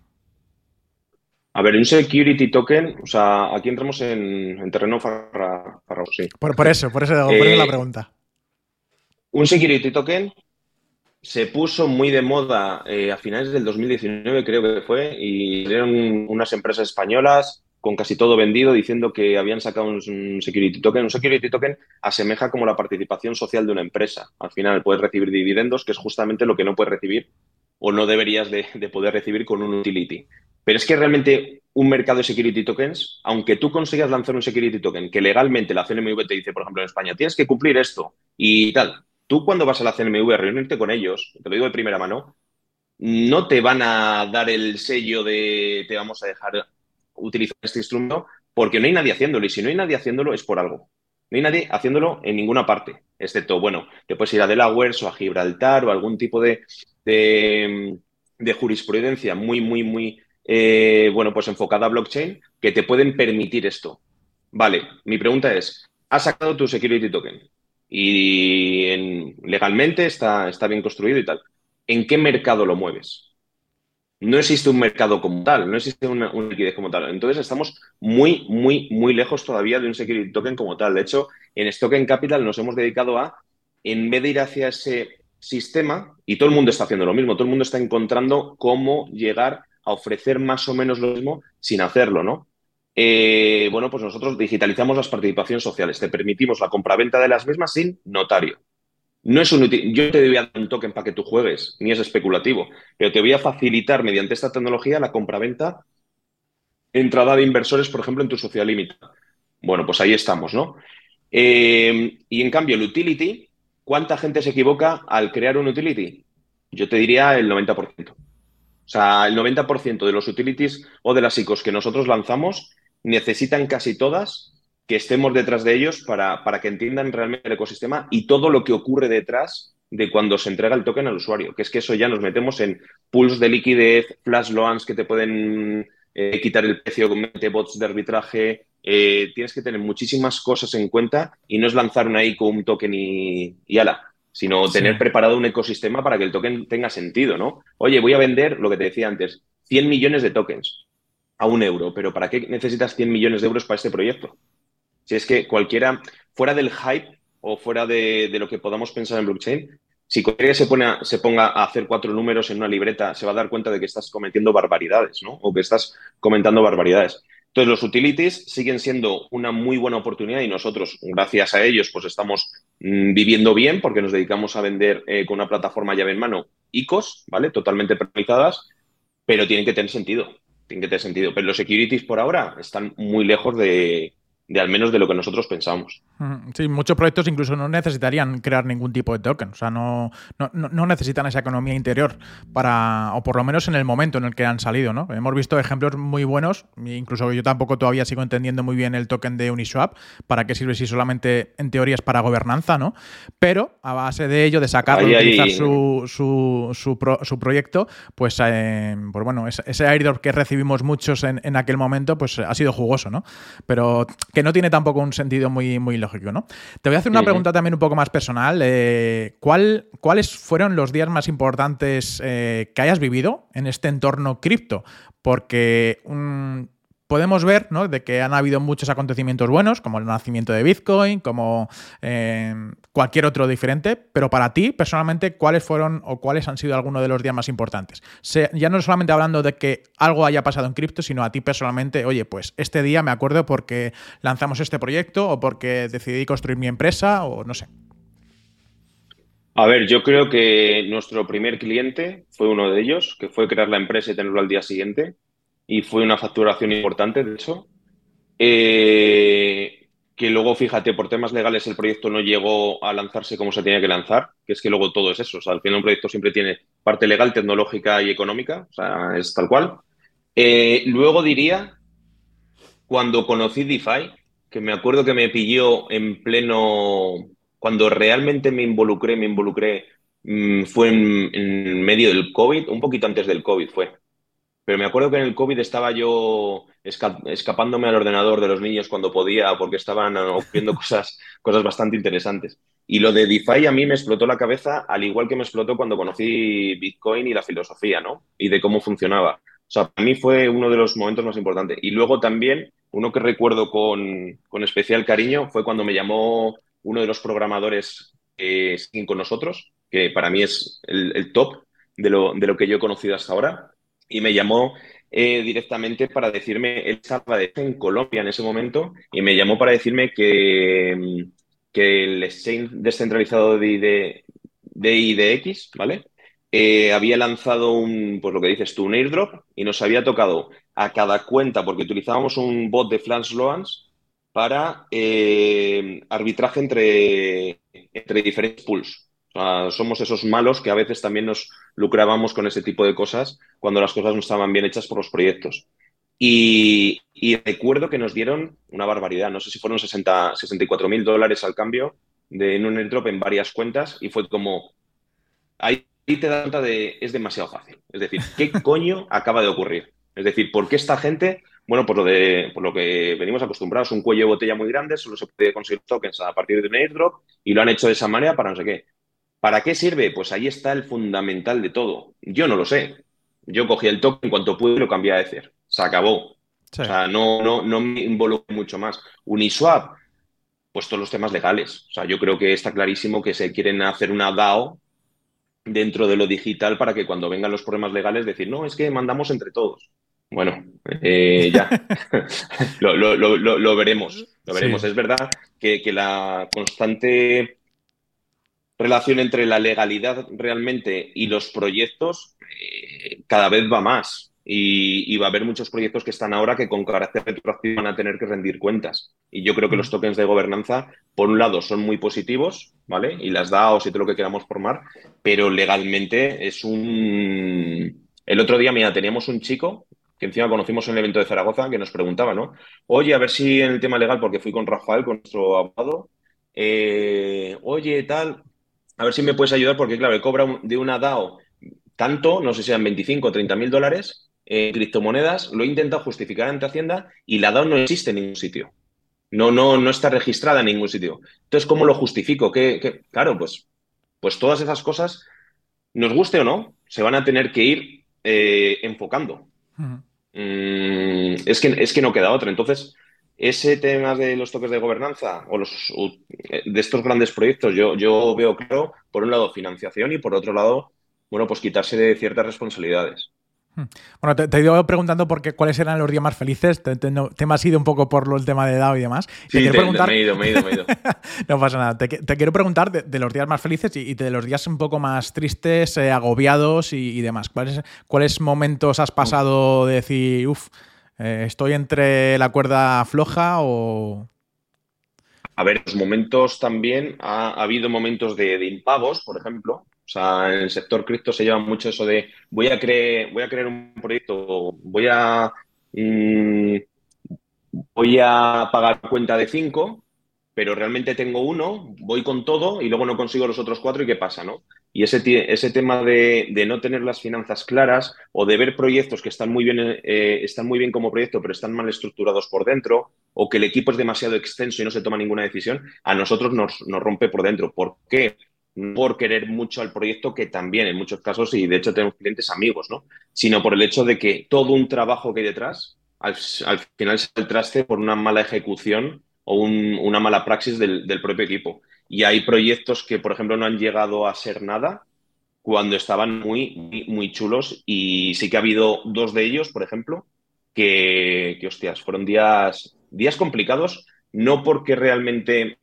A ver, un security token, o sea, aquí entramos en, terreno farragoso, sí. Por, eso, por eso, por la eh, pregunta. Un security token se puso muy de moda eh, a finales del 2019, creo que fue, y salieron unas empresas españolas con casi todo vendido diciendo que habían sacado un, security token. Un security token asemeja como la participación social de una empresa. Al final puedes recibir dividendos, que es justamente lo que no puedes recibir o no deberías de poder recibir con un utility. Pero es que realmente un mercado de security tokens, aunque tú consigas lanzar un security token que legalmente la CNMV te dice, por ejemplo, en España, tienes que cumplir esto y tal, tú cuando vas a la CNMV a reunirte con ellos, te lo digo de primera mano, no te van a dar el sello de te vamos a dejar utilizar este instrumento porque no hay nadie haciéndolo y si no hay nadie haciéndolo es por algo. No hay nadie haciéndolo en ninguna parte, excepto, bueno, te puedes ir a Delaware o a Gibraltar o algún tipo de, de, jurisprudencia muy, muy, muy, eh, bueno, pues enfocada a blockchain que te pueden permitir esto. Vale, mi pregunta es, ¿has sacado tu security token? Y legalmente está, está bien construido y tal. ¿En qué mercado lo mueves? no existe un mercado como tal, no existe una, liquidez como tal. Entonces estamos muy, muy, muy lejos todavía de un security token como tal. De hecho, en Stoken Capital nos hemos dedicado a, en vez de ir hacia ese sistema, y todo el mundo está haciendo lo mismo, todo el mundo está encontrando cómo llegar a ofrecer más o menos lo mismo sin hacerlo, ¿no? Eh, bueno, pues nosotros digitalizamos las participaciones sociales, te permitimos la compraventa de las mismas sin notario. No es un yo te voy a dar un token para que tú juegues, ni es especulativo, pero te voy a facilitar mediante esta tecnología la compraventa, entrada de inversores, por ejemplo, en tu sociedad limitada. Bueno, pues ahí estamos, ¿no? Eh, y en cambio, el utility, ¿cuánta gente se equivoca al crear un utility? Yo te diría el 90%. O sea, el 90% de los utilities o de las ICOs que nosotros lanzamos necesitan casi todas que estemos detrás de ellos para, para, que entiendan realmente el ecosistema y todo lo que ocurre detrás de cuando se entrega el token al usuario, que es que eso ya nos metemos en pools de liquidez, flash loans que te pueden eh, quitar el precio, mete bots de arbitraje, eh, tienes que tener muchísimas cosas en cuenta y no es lanzar una ICO, un token y, y ala, sino tener preparado un ecosistema para que el token tenga sentido, ¿no? Oye, voy a vender, lo que te decía antes, 100 millones de tokens a un euro, pero ¿para qué necesitas 100 millones de euros para este proyecto? Si es que cualquiera, fuera del hype o fuera de, lo que podamos pensar en blockchain, si cualquiera se, pone se ponga a hacer cuatro números en una libreta, se va a dar cuenta de que estás cometiendo barbaridades, ¿no? O que estás comentando barbaridades. Entonces, los utilities siguen siendo una muy buena oportunidad y nosotros, gracias a ellos, pues estamos mm, viviendo bien porque nos dedicamos a vender eh, con una plataforma llave en mano ICOs, ¿vale? Totalmente personalizadas, pero tienen que tener sentido. Tienen que tener sentido. Pero los securities por ahora están muy lejos de, de al menos de lo que nosotros pensamos. Sí, muchos proyectos incluso no necesitarían crear ningún tipo de token, o sea, no, no, necesitan esa economía interior para, o por lo menos en el momento en el que han salido, ¿no? Hemos visto ejemplos muy buenos, incluso yo tampoco todavía sigo entendiendo muy bien el token de Uniswap, para qué sirve si solamente en teoría es para gobernanza, ¿no? Pero a base de ello, de sacarlo, utilizar Su, su, su, proyecto, pues, eh, pues bueno, ese airdrop que recibimos muchos en, en aquel momento, pues ha sido jugoso, ¿no? Pero que no tiene tampoco un sentido muy, muy lógico, ¿no? Te voy a hacer una pregunta también un poco más personal. Eh, ¿cuál, ¿Cuáles fueron los días más importantes eh, que hayas vivido en este entorno cripto? Porque podemos ver ¿no? de que han habido muchos acontecimientos buenos, como el nacimiento de Bitcoin, como eh, cualquier otro diferente, pero para ti, personalmente, ¿cuáles fueron o cuáles han sido algunos de los días más importantes? ya no solamente hablando de que algo haya pasado en cripto, sino a ti personalmente, oye, pues este día me acuerdo porque lanzamos este proyecto o porque decidí construir mi empresa o no sé. A ver, yo creo que nuestro primer cliente fue uno de ellos, que fue crear la empresa y tenerlo al día siguiente y fue una facturación importante, de hecho. Eh, que luego, fíjate, por temas legales el proyecto no llegó a lanzarse como se tenía que lanzar, que es que luego todo es eso. O sea, al final un proyecto siempre tiene parte legal, tecnológica y económica, o sea, es tal cual. Eh, luego diría, cuando conocí DeFi, que me acuerdo que me pilló en pleno, cuando realmente me involucré, me involucré, mm, fue en, en medio del COVID, un poquito antes del COVID fue. Pero me acuerdo que en el COVID estaba yo escapándome al ordenador de los niños cuando podía porque estaban ocurriendo cosas, cosas bastante interesantes. Y lo de DeFi a mí me explotó la cabeza, al igual que me explotó cuando conocí Bitcoin y la filosofía, ¿no? Y de cómo funcionaba. O sea, para mí fue uno de los momentos más importantes. Y luego también, uno que recuerdo con, especial cariño fue cuando me llamó uno de los programadores que siguen con nosotros, que para mí es el, top de lo, de lo que yo he conocido hasta ahora y me llamó eh, directamente para decirme, él estaba en Colombia en ese momento, y me llamó para decirme que, que el exchange descentralizado de, de, IDX, ¿vale? Eh, había lanzado un, pues lo que dices tú, un airdrop y nos había tocado a cada cuenta, porque utilizábamos un bot de Flash Loans para eh, arbitraje entre, entre diferentes pools somos esos malos que a veces también nos lucrábamos con ese tipo de cosas cuando las cosas no estaban bien hechas por los proyectos. Y, recuerdo que nos dieron una barbaridad, no sé si fueron 60, 64 mil dólares al cambio de, en un airdrop en varias cuentas y fue como, ahí te da cuenta de, es demasiado fácil. Es decir, ¿qué coño acaba de ocurrir? Es decir, ¿por qué esta gente, bueno, por lo, de, por lo que venimos acostumbrados, un cuello de botella muy grande, solo se puede conseguir tokens a partir de un airdrop y lo han hecho de esa manera para no sé qué? ¿Para qué sirve? Pues ahí está el fundamental de todo. Yo no lo sé. Yo cogí el token en cuanto pude y lo cambié a Ether. Se acabó. O sea, no, no, no me involucro mucho más. Uniswap, pues todos los temas legales. O sea, yo creo que está clarísimo que se quieren hacer una DAO dentro de lo digital para que cuando vengan los problemas legales decir, no, es que mandamos entre todos. Bueno, eh, ya. lo, veremos. Lo veremos. Es verdad que, que la constante relación entre la legalidad realmente y los proyectos eh, cada vez va más. Y, va a haber muchos proyectos que están ahora que con carácter retroactivo van a tener que rendir cuentas. Y yo creo que los tokens de gobernanza, por un lado, son muy positivos, ¿vale? Y las DAOs y todo lo que queramos formar, pero legalmente es un... El otro día, mira, teníamos un chico que encima conocimos en el evento de Zaragoza que nos preguntaba, ¿no? Oye, a ver si en el tema legal, porque fui con Rafael, con nuestro abogado, eh, oye, tal, a ver si me puedes ayudar, porque claro, cobra de una DAO tanto, no sé si sean 25 o 30 mil dólares en criptomonedas, lo he intentado justificar ante Hacienda y la DAO no existe en ningún sitio. No, no, no está registrada en ningún sitio. Entonces, ¿cómo lo justifico? ¿Qué, Claro, pues, pues todas esas cosas, nos guste o no, se van a tener que ir eh, enfocando. Mm, es, que, es que no queda otra. Entonces, ese tema de los toques de gobernanza o los, de estos grandes proyectos, yo, yo veo claro, por un lado, financiación y por otro lado, bueno, pues quitarse de ciertas responsabilidades. Hmm. Bueno, te, he ido preguntando por qué, cuáles eran los días más felices. Te, te, me has ido un poco por el tema de DAO y demás. Sí, te preguntar... me he ido, me he ido, me he ido. no pasa nada. Te, quiero preguntar de, los días más felices y, de los días un poco más tristes, eh, agobiados y, demás. ¿Cuáles, ¿Cuáles momentos has pasado de decir, uff, eh, ¿Estoy entre la cuerda floja o...? A ver, los momentos también, ha, habido momentos de, impagos, por ejemplo. O sea, en el sector cripto se lleva mucho eso de voy a, creer, voy a crear un proyecto, voy a, mm, voy a pagar cuenta de cinco, pero realmente tengo uno, voy con todo y luego no consigo los otros cuatro y qué pasa, ¿no? Y ese, tema de, no tener las finanzas claras o de ver proyectos que están muy, bien, eh, están muy bien como proyecto, pero están mal estructurados por dentro, o que el equipo es demasiado extenso y no se toma ninguna decisión, a nosotros nos, rompe por dentro. ¿Por qué? por querer mucho al proyecto, que también en muchos casos, y de hecho tenemos clientes amigos, ¿no? Sino por el hecho de que todo un trabajo que hay detrás, al, final se traste por una mala ejecución o una mala praxis del, propio equipo. Y hay proyectos que, por ejemplo, no han llegado a ser nada cuando estaban muy, muy, chulos y sí que ha habido dos de ellos, por ejemplo, que, que hostias, fueron días, días complicados, no porque realmente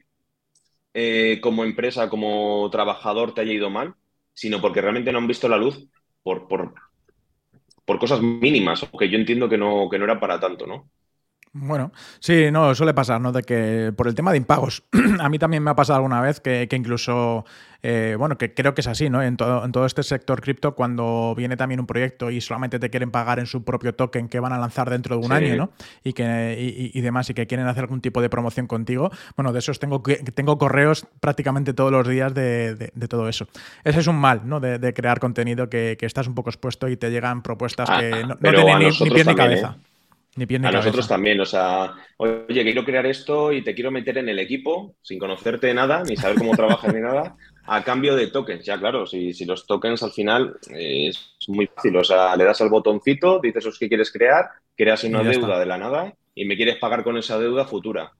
eh, como empresa, como trabajador te haya ido mal, sino porque realmente no han visto la luz por, por, por cosas mínimas, que yo entiendo que no, que no era para tanto, ¿no? Bueno, sí, no, suele pasar, ¿no? De que por el tema de impagos, a mí también me ha pasado alguna vez que, incluso, eh, bueno, que creo que es así, ¿no? En todo, en todo este sector cripto, cuando viene también un proyecto y solamente te quieren pagar en su propio token que van a lanzar dentro de un año, ¿no? Y, que, y, demás, y que quieren hacer algún tipo de promoción contigo, bueno, de esos tengo, tengo correos prácticamente todos los días de, todo eso. Ese es un mal, ¿no? De, crear contenido que, estás un poco expuesto y te llegan propuestas ah, que no, tienen ni, pie ni cabeza. ¿eh? A nosotros también, o sea, oye, quiero crear esto y te quiero meter en el equipo sin conocerte nada, ni saber cómo trabajas ni nada, a cambio de tokens. Ya, claro, si, si los tokens al final eh, es muy fácil, o sea, le das al botoncito, dices los que quieres crear, creas una deuda de la nada y me quieres pagar con esa deuda futura.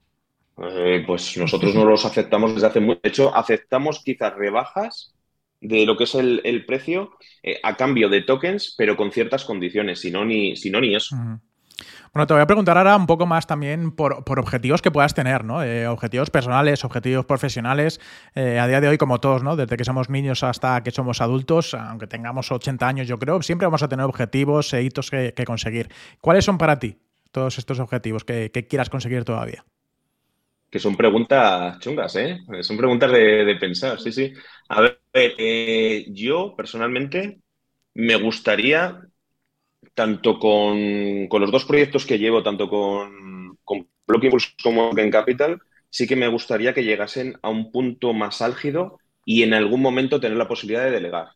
Eh, pues nosotros no los aceptamos desde hace mucho. De hecho, aceptamos quizás rebajas de lo que es el, precio eh, a cambio de tokens, pero con ciertas condiciones, si no ni, si no, ni eso. Bueno, te voy a preguntar ahora un poco más también por, objetivos que puedas tener, ¿no? Eh, objetivos personales, objetivos profesionales. Eh, a día de hoy, como todos, ¿no? Desde que somos niños hasta que somos adultos, aunque tengamos 80 años, yo creo, siempre vamos a tener objetivos e hitos que, conseguir. ¿Cuáles son para ti todos estos objetivos que, quieras conseguir todavía? Que son preguntas chungas, ¿eh? Son preguntas de, pensar, sí, sí. A ver, eh, yo personalmente me gustaría tanto con, los dos proyectos que llevo, tanto con, con Block como con Capital, sí que me gustaría que llegasen a un punto más álgido y en algún momento tener la posibilidad de delegar.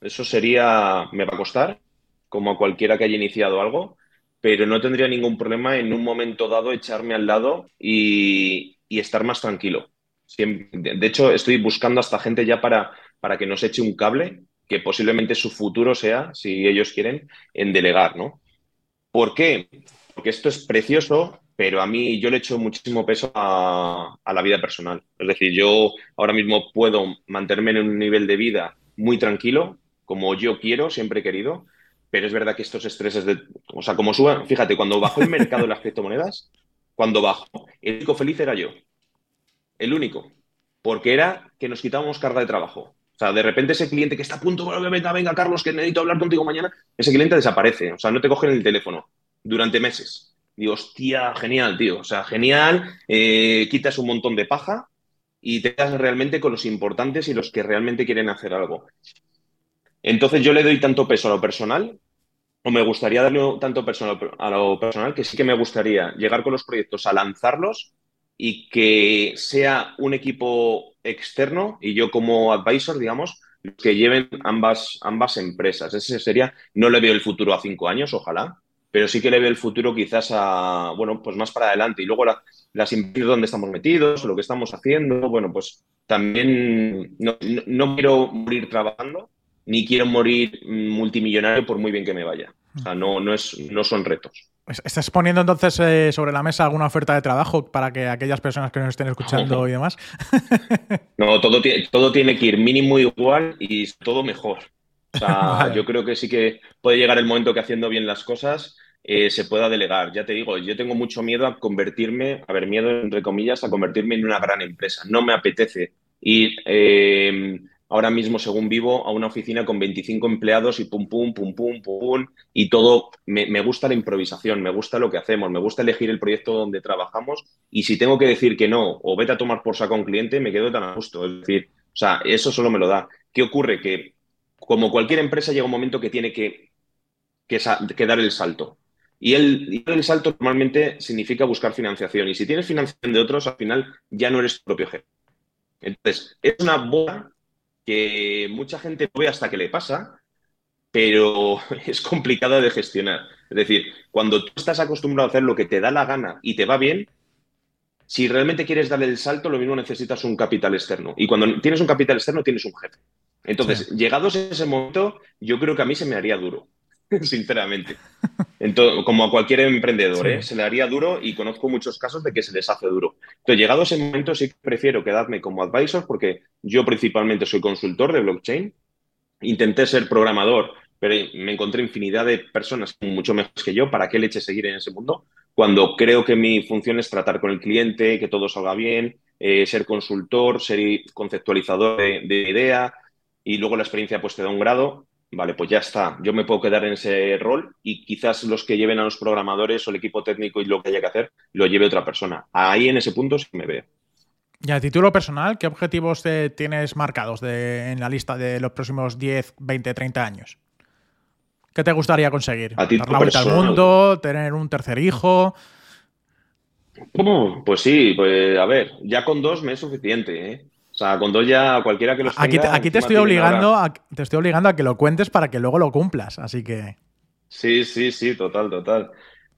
Eso sería, me va a costar, como a cualquiera que haya iniciado algo, pero no tendría ningún problema en un momento dado echarme al lado y, estar más tranquilo. de hecho, estoy buscando hasta gente ya para, para que nos eche un cable, que posiblemente su futuro sea, si ellos quieren, en delegar, ¿no? ¿Por qué? Porque esto es precioso, pero a mí yo le echo muchísimo peso a, la vida personal. Es decir, yo ahora mismo puedo mantenerme en un nivel de vida muy tranquilo, como yo quiero, siempre he querido, pero es verdad que estos estreses de. O sea, como suban. Fíjate, cuando bajó el mercado de las criptomonedas, cuando bajó, el único feliz era yo. El único. Porque era que nos quitábamos carga de trabajo. O sea, de repente ese cliente que está a punto, venga, venga, Carlos, que necesito hablar contigo mañana, ese cliente desaparece. O sea, no te cogen el teléfono durante meses. Digo, hostia, genial, tío. O sea, genial. Eh, quitas un montón de paja y te quedas realmente con los importantes y los que realmente quieren hacer algo. Entonces yo le doy tanto peso a lo personal, o me gustaría darle tanto peso a lo personal, que sí que me gustaría llegar con los proyectos a lanzarlos y que sea un equipo externo y yo como advisor, digamos, que lleven ambas, ambas empresas. Ese sería, no le veo el futuro a cinco años, ojalá, pero sí que le veo el futuro quizás a, bueno, pues más para adelante. Y luego las empresas donde estamos metidos, lo que estamos haciendo, bueno, pues también no quiero morir trabajando, ni quiero morir multimillonario por muy bien que me vaya. O sea, no, no, es, no son retos. ¿Estás poniendo entonces eh, sobre la mesa alguna oferta de trabajo para que aquellas personas que nos estén escuchando y demás? no, todo, todo tiene que ir mínimo igual y todo mejor. O sea, yo creo que sí que puede llegar el momento que haciendo bien las cosas eh, se pueda delegar. Ya te digo, yo tengo mucho miedo a convertirme, a ver, miedo entre comillas, a convertirme en una gran empresa. No me apetece ir eh, ahora mismo, según vivo, a una oficina con 25 empleados y pum, pum, pum, pum, pum, y todo, me, gusta la improvisación, me gusta lo que hacemos, me gusta elegir el proyecto donde trabajamos y si tengo que decir que no o vete a tomar por saco un cliente, me quedo tan a gusto. Es decir, o sea, eso solo me lo da. ¿Qué ocurre? Que como cualquier empresa llega un momento que tiene que, que, dar el salto. Y el, el salto normalmente significa buscar financiación. Y si tienes financiación de otros, al final ya no eres tu propio jefe. Entonces, es una buena que mucha gente no ve hasta que le pasa, pero es complicada de gestionar. Es decir, cuando tú estás acostumbrado a hacer lo que te da la gana y te va bien, si realmente quieres darle el salto, lo mismo necesitas un capital externo. Y cuando tienes un capital externo, tienes un jefe. Entonces, llegados a ese momento, yo creo que a mí se me haría duro. sinceramente. como a cualquier emprendedor, ¿eh? se le haría duro y conozco muchos casos de que se les hace duro. Entonces, llegado a ese momento, sí prefiero quedarme como advisor porque yo principalmente soy consultor de blockchain. Intenté ser programador, pero me encontré infinidad de personas mucho mejores que yo. ¿Para qué leche seguir en ese mundo? Cuando creo que mi función es tratar con el cliente, que todo salga bien, eh, ser consultor, ser conceptualizador de, de idea y luego la experiencia pues te da un grado Vale, pues ya está. Yo me puedo quedar en ese rol y quizás los que lleven a los programadores o el equipo técnico y lo que haya que hacer lo lleve otra persona. Ahí en ese punto sí me veo. Y a título personal, ¿qué objetivos tienes marcados en la lista de los próximos 10, 20, 30 años? ¿Qué te gustaría conseguir? ¿A ¿Dar la vuelta al mundo? ¿Tener un tercer hijo? ¿Cómo? Pues sí, pues a ver, ya con dos me es suficiente, ¿eh? O sea, con dos ya cualquiera que los aquí Te, aquí te estoy obligando a, te estoy obligando a que lo cuentes para que luego lo cumplas, así que. Sí, sí, sí, total, total.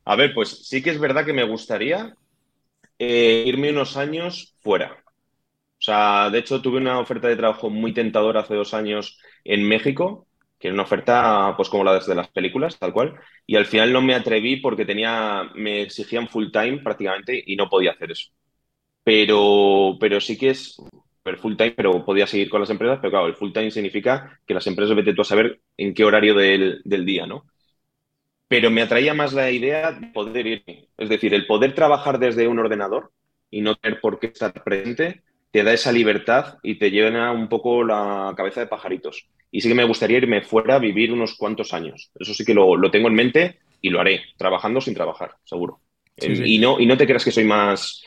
A ver, pues sí que es verdad que me gustaría eh, irme unos años fuera. O sea, de hecho tuve una oferta de trabajo muy tentadora hace dos años en México, que era una oferta pues como la de las películas, tal cual, y al final no me atreví porque tenía, me exigían full time prácticamente y no podía hacer eso. Pero, pero sí que es, full time, pero podía seguir con las empresas, pero claro, el full time significa que las empresas vete tú a saber en qué horario del, día, ¿no? Pero me atraía más la idea de poder irme. Es decir, el poder trabajar desde un ordenador y no tener por qué estar presente, te da esa libertad y te llena un poco la cabeza de pajaritos. Y sí que me gustaría irme fuera a vivir unos cuantos años. Eso sí que lo, lo tengo en mente y lo haré, trabajando sin trabajar, seguro. Y, no, y no te creas que soy más...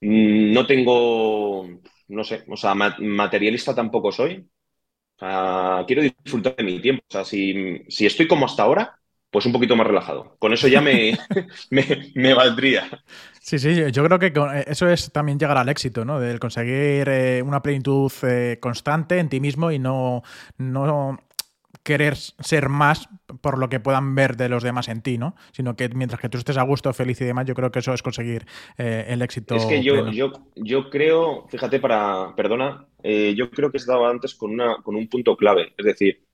Mm, no tengo no sé, o sea, materialista tampoco soy. quiero disfrutar de mi tiempo. O sea, si, estoy como hasta ahora, pues un poquito más relajado. Con eso ya me, me, valdría. Sí, sí, yo creo que eso es también llegar al éxito, ¿no? Del conseguir eh, una plenitud eh, constante en ti mismo y no, no querer ser más por lo que puedan ver de los demás en ti, ¿no? Sino que mientras que tú estés a gusto, feliz y demás, yo creo que eso es conseguir eh, el éxito. Es que yo, yo, yo creo, fíjate, para, perdona, yo creo que he estado antes con, una, con un punto clave. Es decir,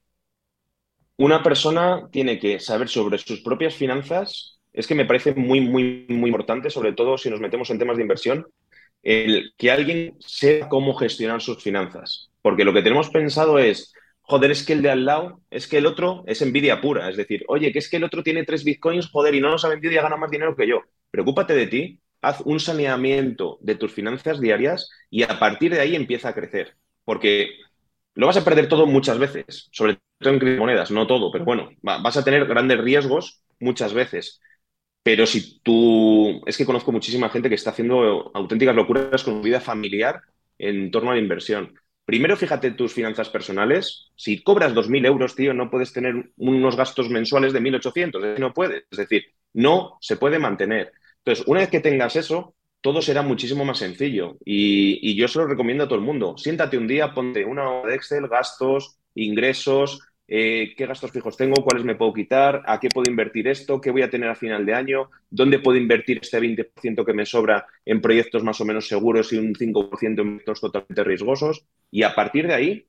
una persona tiene que saber sobre sus propias finanzas. Es que me parece muy, muy, muy importante, sobre todo si nos metemos en temas de inversión, el que alguien sepa cómo gestionar sus finanzas. Porque lo que tenemos pensado es, joder, es que el de al lado, es que el otro es envidia pura. Es decir, oye, que es que el otro tiene tres bitcoins, joder, y no nos ha vendido y ha ganado más dinero que yo. Preocúpate de ti, haz un saneamiento de tus finanzas diarias y a partir de ahí empieza a crecer. Porque lo vas a perder todo muchas veces, sobre todo en criptomonedas, no todo, pero bueno, vas a tener grandes riesgos muchas veces. Pero si tú, es que conozco muchísima gente que está haciendo auténticas locuras con su vida familiar en torno a la inversión. Primero, fíjate tus finanzas personales. Si cobras 2.000 euros, tío, no puedes tener unos gastos mensuales de 1.800. No puedes. Es decir, no se puede mantener. Entonces, una vez que tengas eso, todo será muchísimo más sencillo. Y, yo se lo recomiendo a todo el mundo. Siéntate un día, ponte una hoja de Excel, gastos, ingresos, eh, qué gastos fijos tengo, cuáles me puedo quitar, a qué puedo invertir esto, qué voy a tener a final de año, dónde puedo invertir este 20% que me sobra en proyectos más o menos seguros y un 5% en proyectos totalmente riesgosos. Y a partir de ahí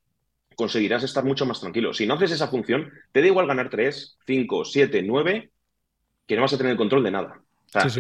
conseguirás estar mucho más tranquilo. Si no haces esa función, te da igual ganar 3, 5, 7, 9, que no vas a tener el control de nada.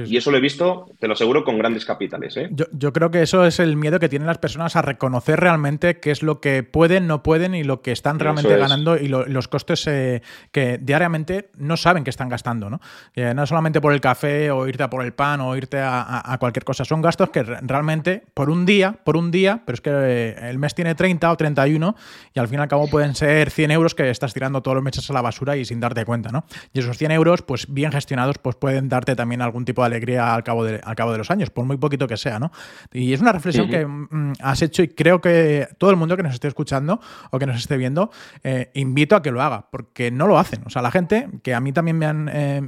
Y eso lo he visto, te lo aseguro, con grandes capitales. ¿eh? Yo, creo que eso es el miedo que tienen las personas a reconocer realmente qué es lo que pueden, no pueden y lo que están realmente ganando y los costes eh, que diariamente no saben que están gastando. ¿no? Eh, no solamente por el café o irte a por el pan o irte a, cualquier cosa. Son gastos que realmente por un día, por un día, pero es que el mes tiene 30 o 31 y al fin y al cabo pueden ser 100 euros que estás tirando todos los meses a la basura y sin darte cuenta. ¿no? Y esos 100 euros, pues bien gestionados, pues pueden darte también algún tipo de alegría al cabo de, al cabo de los años, por muy poquito que sea, ¿no? Y es una reflexión que mm, has hecho y creo que todo el mundo que nos esté escuchando o que nos esté viendo, eh, invito a que lo haga, porque no lo hacen. O sea, la gente, que a mí también me han, eh,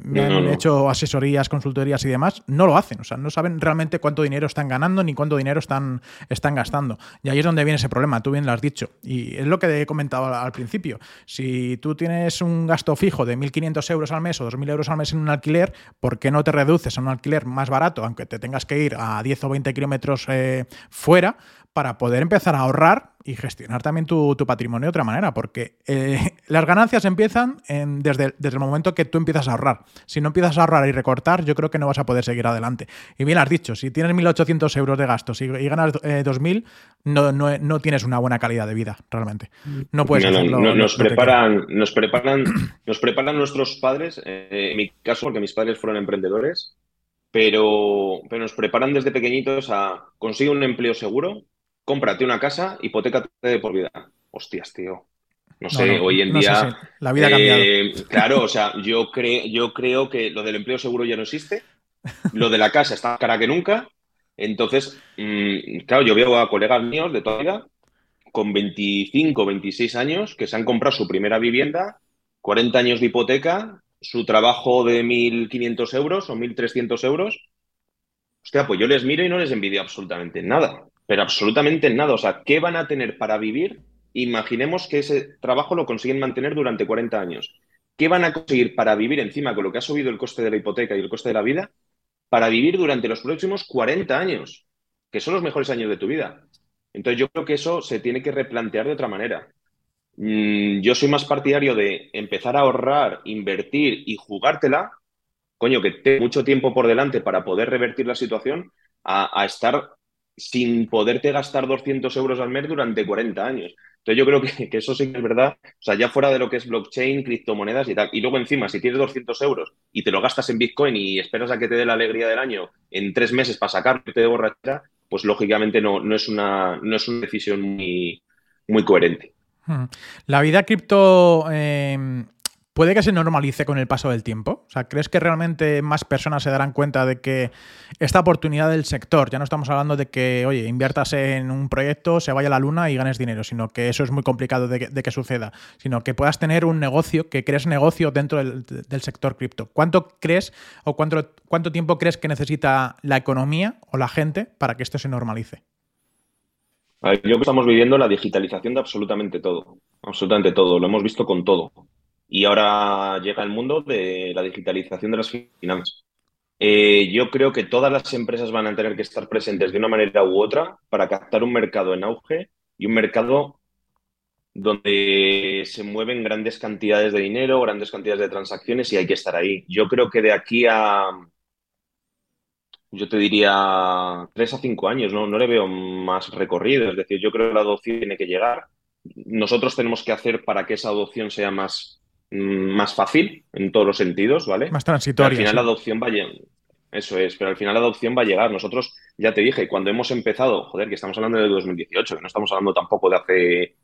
hecho asesorías, consultorías y demás, no lo hacen. O sea, no saben realmente cuánto dinero están ganando ni cuánto dinero están, están gastando. Y ahí es donde viene ese problema, tú bien lo has dicho. Y es lo que he comentado al principio. Si tú tienes un gasto fijo de 1.500 euros al mes o 2.000 euros al mes en un alquiler, ¿por qué no te reduces a un alquiler más barato, aunque te tengas que ir a 10 o 20 kilómetros eh, fuera, para poder empezar a ahorrar y gestionar también tu, patrimonio de otra manera, porque eh, las ganancias empiezan desde, desde, el momento que tú empiezas a ahorrar. Si no empiezas a ahorrar y recortar, yo creo que no vas a poder seguir adelante. Y bien has dicho, si tienes 1.800 euros de gastos y, ganas 2.000, eh, no, tienes una buena calidad de vida, realmente. No puedes hacerlo. nos, preparan, nos, preparan, nos preparan nuestros padres, en mi caso, porque mis padres fueron emprendedores, pero, pero nos preparan desde pequeñitos a conseguir un empleo seguro, cómprate una casa, hipotecate de por vida. Hostias, tío. No sé, hoy en día. La vida ha cambiado. Eh, claro, o sea, yo, yo creo que lo del empleo seguro ya no existe. Lo de la casa está más cara que nunca. Entonces, mm, claro, yo veo a colegas míos de toda la vida con 25, 26 años que se han comprado su primera vivienda, 40 años de hipoteca su trabajo de 1.500 euros o 1.300 euros, hostia, pues yo les miro y no les envidio absolutamente nada, pero absolutamente nada. O sea, ¿qué van a tener para vivir? Imaginemos que ese trabajo lo consiguen mantener durante 40 años. ¿Qué van a conseguir para vivir encima con lo que ha subido el coste de la hipoteca y el coste de la vida? Para vivir durante los próximos 40 años, que son los mejores años de tu vida. Entonces yo creo que eso se tiene que replantear de otra manera. Mm, yo soy más partidario de empezar a ahorrar, invertir y jugártela, coño, que tengo mucho tiempo por delante para poder revertir la situación, a, estar sin poderte gastar 200 euros al mes durante 40 años. Entonces yo creo que, eso sí es verdad, o sea, ya fuera de lo que es blockchain, criptomonedas y tal. Y luego encima, si tienes 200 euros y te lo gastas en Bitcoin y esperas a que te dé la alegría del año en tres meses para sacarte de borrachera, pues lógicamente no, no, es, una, no es una decisión muy, muy coherente. La vida cripto em, ¿puede que se normalice con el paso del tiempo? O sea, ¿crees que realmente más personas se darán cuenta de que esta oportunidad del sector, ya no estamos hablando de que, oye, inviertas en un proyecto, se vaya a la luna y ganes dinero, sino que eso es muy complicado de que, suceda, sino que puedas tener un negocio, que crees negocio dentro del, sector cripto. ¿Cuánto crees o cuánto, cuánto tiempo crees que necesita la economía o la gente para que esto se normalice? yo creo que estamos viviendo la digitalización de absolutamente todo, absolutamente todo, lo hemos visto con todo. Y ahora llega el mundo de la digitalización de las finanzas. Eh, yo creo que todas las empresas van a tener que estar presentes de una manera u otra para captar un mercado en auge y un mercado donde se mueven grandes cantidades de dinero, grandes cantidades de transacciones y hay que estar ahí. Yo creo que de aquí a, yo te diría, tres a cinco años, no, no le veo más recorrido. Es decir, yo creo que la adopción tiene que llegar. Nosotros tenemos que hacer para que esa adopción sea más, más fácil en todos los sentidos, ¿vale? Más transitoria. al final la adopción va a llegar. Eso es, pero al final la adopción va a llegar. Nosotros, ya te dije, cuando hemos empezado, joder, que estamos hablando de 2018, que no estamos hablando tampoco de hace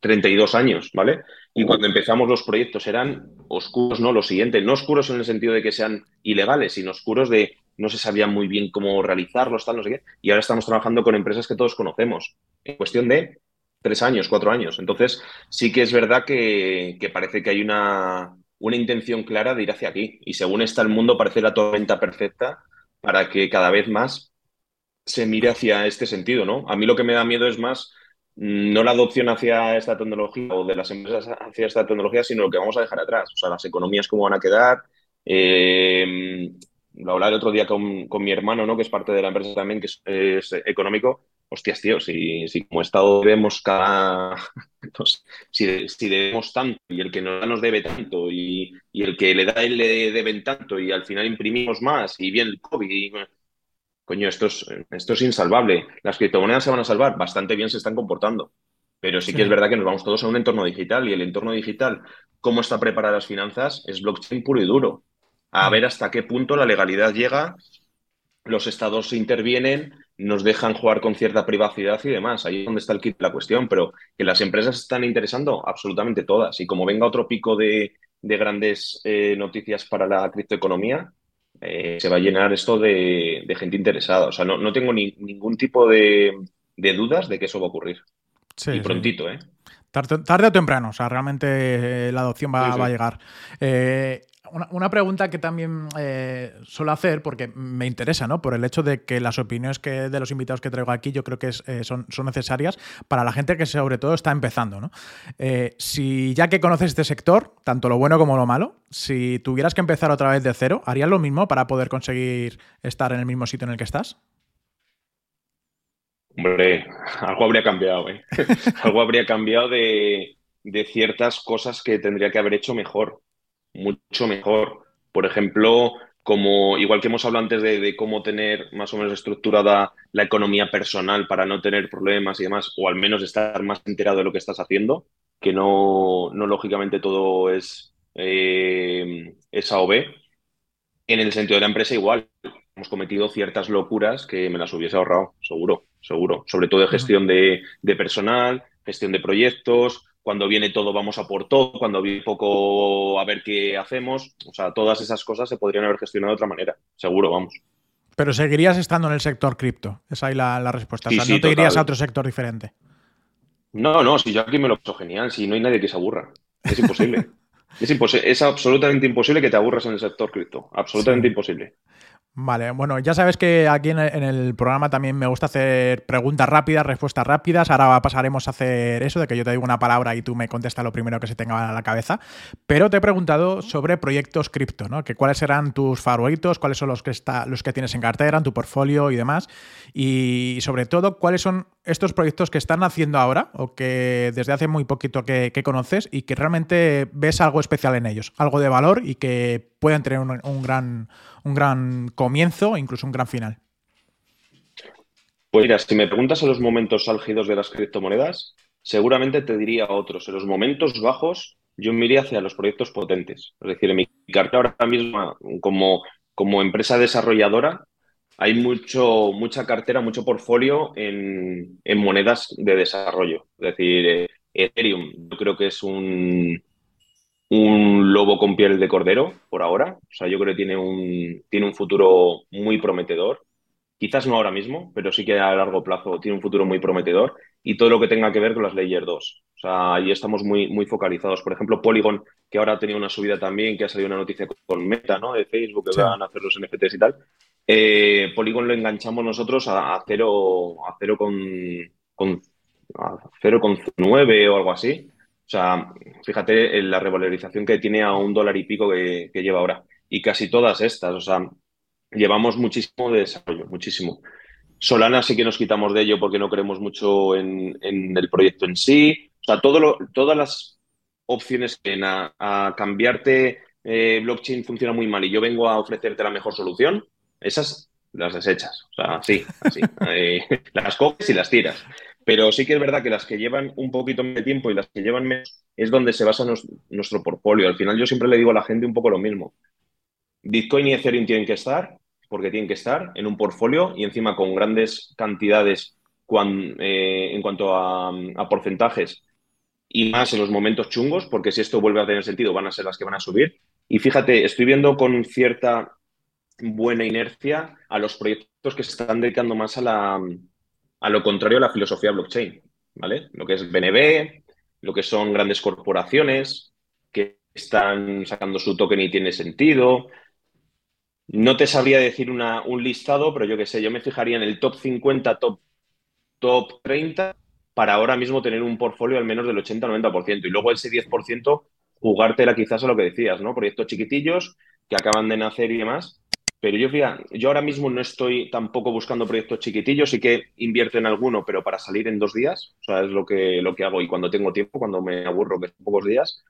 32 años, ¿vale? Y cuando empezamos los proyectos eran oscuros, no lo siguiente, no oscuros en el sentido de que sean ilegales, sino oscuros de no se sabía muy bien cómo realizarlos, tal, no sé qué. Y ahora estamos trabajando con empresas que todos conocemos, en cuestión de tres años, cuatro años. Entonces, sí que es verdad que, parece que hay una, una intención clara de ir hacia aquí. Y según está el mundo, parece la tormenta perfecta para que cada vez más se mire hacia este sentido, ¿no? A mí lo que me da miedo es más mm, no la adopción hacia esta tecnología o de las empresas hacia esta tecnología, sino lo que vamos a dejar atrás. O sea, las economías cómo van a quedar, eh, lo hablaba el otro día con, mi hermano, ¿no? que es parte de la empresa también, que es, económico. Hostias, tío, si, si, como Estado debemos cada. si, si, debemos tanto y el que nos da nos debe tanto y, el que le da él le deben tanto y al final imprimimos más y bien el COVID. coño, esto es, esto es insalvable. Las criptomonedas se van a salvar, bastante bien se están comportando. Pero sí, que es verdad que nos vamos todos a un entorno digital y el entorno digital, cómo está preparada las finanzas, es blockchain puro y duro a ver hasta qué punto la legalidad llega, los estados intervienen, nos dejan jugar con cierta privacidad y demás. Ahí es donde está el kit de la cuestión, pero que las empresas están interesando absolutamente todas. Y como venga otro pico de, grandes eh, noticias para la criptoeconomía, eh, se va a llenar esto de, gente interesada. O sea, no, tengo ningún tipo de, dudas de que eso va a ocurrir. Sí, y prontito, ¿eh? Tarde, o temprano, o sea, realmente eh, la adopción va, va a llegar una, pregunta que también eh, suelo hacer, porque me interesa, ¿no? Por el hecho de que las opiniones que, de los invitados que traigo aquí yo creo que eh, son, son, necesarias para la gente que sobre todo está empezando, ¿no? Eh, si ya que conoces este sector, tanto lo bueno como lo malo, si tuvieras que empezar otra vez de cero, ¿harías lo mismo para poder conseguir estar en el mismo sitio en el que estás? Hombre, algo habría cambiado, ¿eh? algo habría cambiado de, de ciertas cosas que tendría que haber hecho mejor mucho mejor. Por ejemplo, como igual que hemos hablado antes de, cómo tener más o menos estructurada la economía personal para no tener problemas y demás, o al menos estar más enterado de lo que estás haciendo, que no, no lógicamente todo es, eh, A o B. En el sentido de la empresa igual, hemos cometido ciertas locuras que me las hubiese ahorrado, seguro, seguro. Sobre todo de gestión de, de personal, gestión de proyectos, cuando viene todo vamos a por todo, cuando viene poco a ver qué hacemos. O sea, todas esas cosas se podrían haber gestionado de otra manera, seguro, vamos. Pero seguirías estando en el sector cripto, esa es la, la respuesta. o sea, no te irías a otro sector diferente. No, no, si yo aquí me lo paso genial, si no hay nadie que se aburra. Es imposible. es, es absolutamente imposible que te aburras en el sector cripto. Absolutamente imposible. Vale, bueno, ya sabes que aquí en el, programa también me gusta hacer preguntas rápidas, respuestas rápidas. Ahora pasaremos a hacer eso, de que yo te digo una palabra y tú me contestas lo primero que se tenga a la cabeza. Pero te he preguntado sobre proyectos cripto, ¿no? Que cuáles serán tus favoritos, cuáles son los que, está, los que tienes en cartera, en tu portfolio y demás. Y sobre todo, cuáles son estos proyectos que están haciendo ahora o que desde hace muy poquito que, conoces y que realmente ves algo especial en ellos, algo de valor y que pueden tener un gran un gran comienzo incluso un gran final? Pues mira, si me preguntas a los momentos álgidos de las criptomonedas, seguramente te diría otros. En los momentos bajos, yo me iría hacia los proyectos potentes. Es decir, en mi cartera ahora mismo, como, como empresa desarrolladora, hay mucho, mucha cartera, mucho portfolio en, monedas de desarrollo. Es decir, eh, Ethereum, yo creo que es un, un lobo con piel de cordero por ahora. O sea, yo creo que tiene un, tiene un futuro muy prometedor. Quizás no ahora mismo, pero sí que a largo plazo tiene un futuro muy prometedor. Y todo lo que tenga que ver con las Layer 2. O sea, ahí estamos muy, muy focalizados. Por ejemplo, Polygon, que ahora ha tenido una subida también, que ha salido una noticia con Meta, ¿no? De Facebook, que van a hacer los NFTs y tal. Eh, Polygon lo enganchamos nosotros a, a cero, a cero con, con, a 0,9 o algo así. O sea, fíjate en la revalorización que tiene a un dólar y pico que, lleva ahora. Y casi todas estas, o sea, llevamos muchísimo de desarrollo, muchísimo. Solana sí que nos quitamos de ello porque no creemos mucho en, el proyecto en sí. O sea, todo todas las opciones que en a, cambiarte eh, blockchain funciona muy mal y yo vengo a ofrecerte la mejor solución, esas las desechas. O sea, sí, así. Eh, las coges y las tiras. Pero sí que es verdad que las que llevan un poquito de tiempo y las que llevan menos es donde se basa nuestro portfolio. Al final yo siempre le digo a la gente un poco lo mismo. Bitcoin y Ethereum tienen que estar, porque tienen que estar en un portfolio y encima con grandes cantidades eh, en cuanto a, a porcentajes y más en los momentos chungos, porque si esto vuelve a tener sentido van a ser las que van a subir. Y fíjate, estoy viendo con cierta buena inercia a los proyectos que se están dedicando más a la, a lo contrario la filosofía blockchain, ¿vale? Lo que es BNB, lo que son grandes corporaciones que están sacando su token y tiene sentido. No te sabría decir una, un listado, pero yo qué sé, yo me fijaría en el top 50, top, top 30 para ahora mismo tener un portfolio al menos del 80-90% y luego ese 10% jugártela quizás a lo que decías, ¿no? Proyectos chiquitillos que acaban de nacer y demás, pero yo, fíjate, yo ahora mismo no estoy tampoco buscando proyectos chiquitillos, sí que invierto en alguno, pero para salir en dos días, o sea, es lo que, lo que hago y cuando tengo tiempo, cuando me aburro, que son pocos días.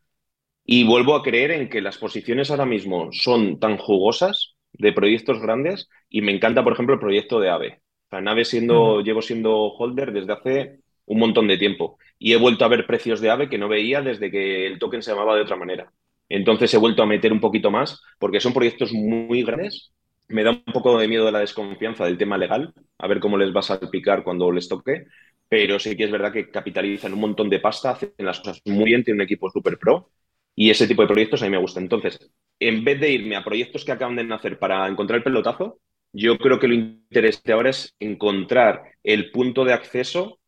Y vuelvo a creer en que las posiciones ahora mismo son tan jugosas de proyectos grandes y me encanta, por ejemplo, el proyecto de AVE. O sea, en AVE siendo, llevo siendo holder desde hace un montón de tiempo y he vuelto a ver precios de AVE que no veía desde que el token se llamaba de otra manera. Entonces he vuelto a meter un poquito más porque son proyectos muy grandes me da un poco de miedo de la desconfianza del tema legal, a ver cómo les va a salpicar cuando les toque, pero sí que es verdad que capitalizan un montón de pasta, hacen las cosas muy bien, tienen un equipo súper pro y ese tipo de proyectos a mí me gusta. Entonces, en vez de irme a proyectos que acaban de nacer para encontrar el pelotazo, yo creo que lo interesante ahora es encontrar el punto de acceso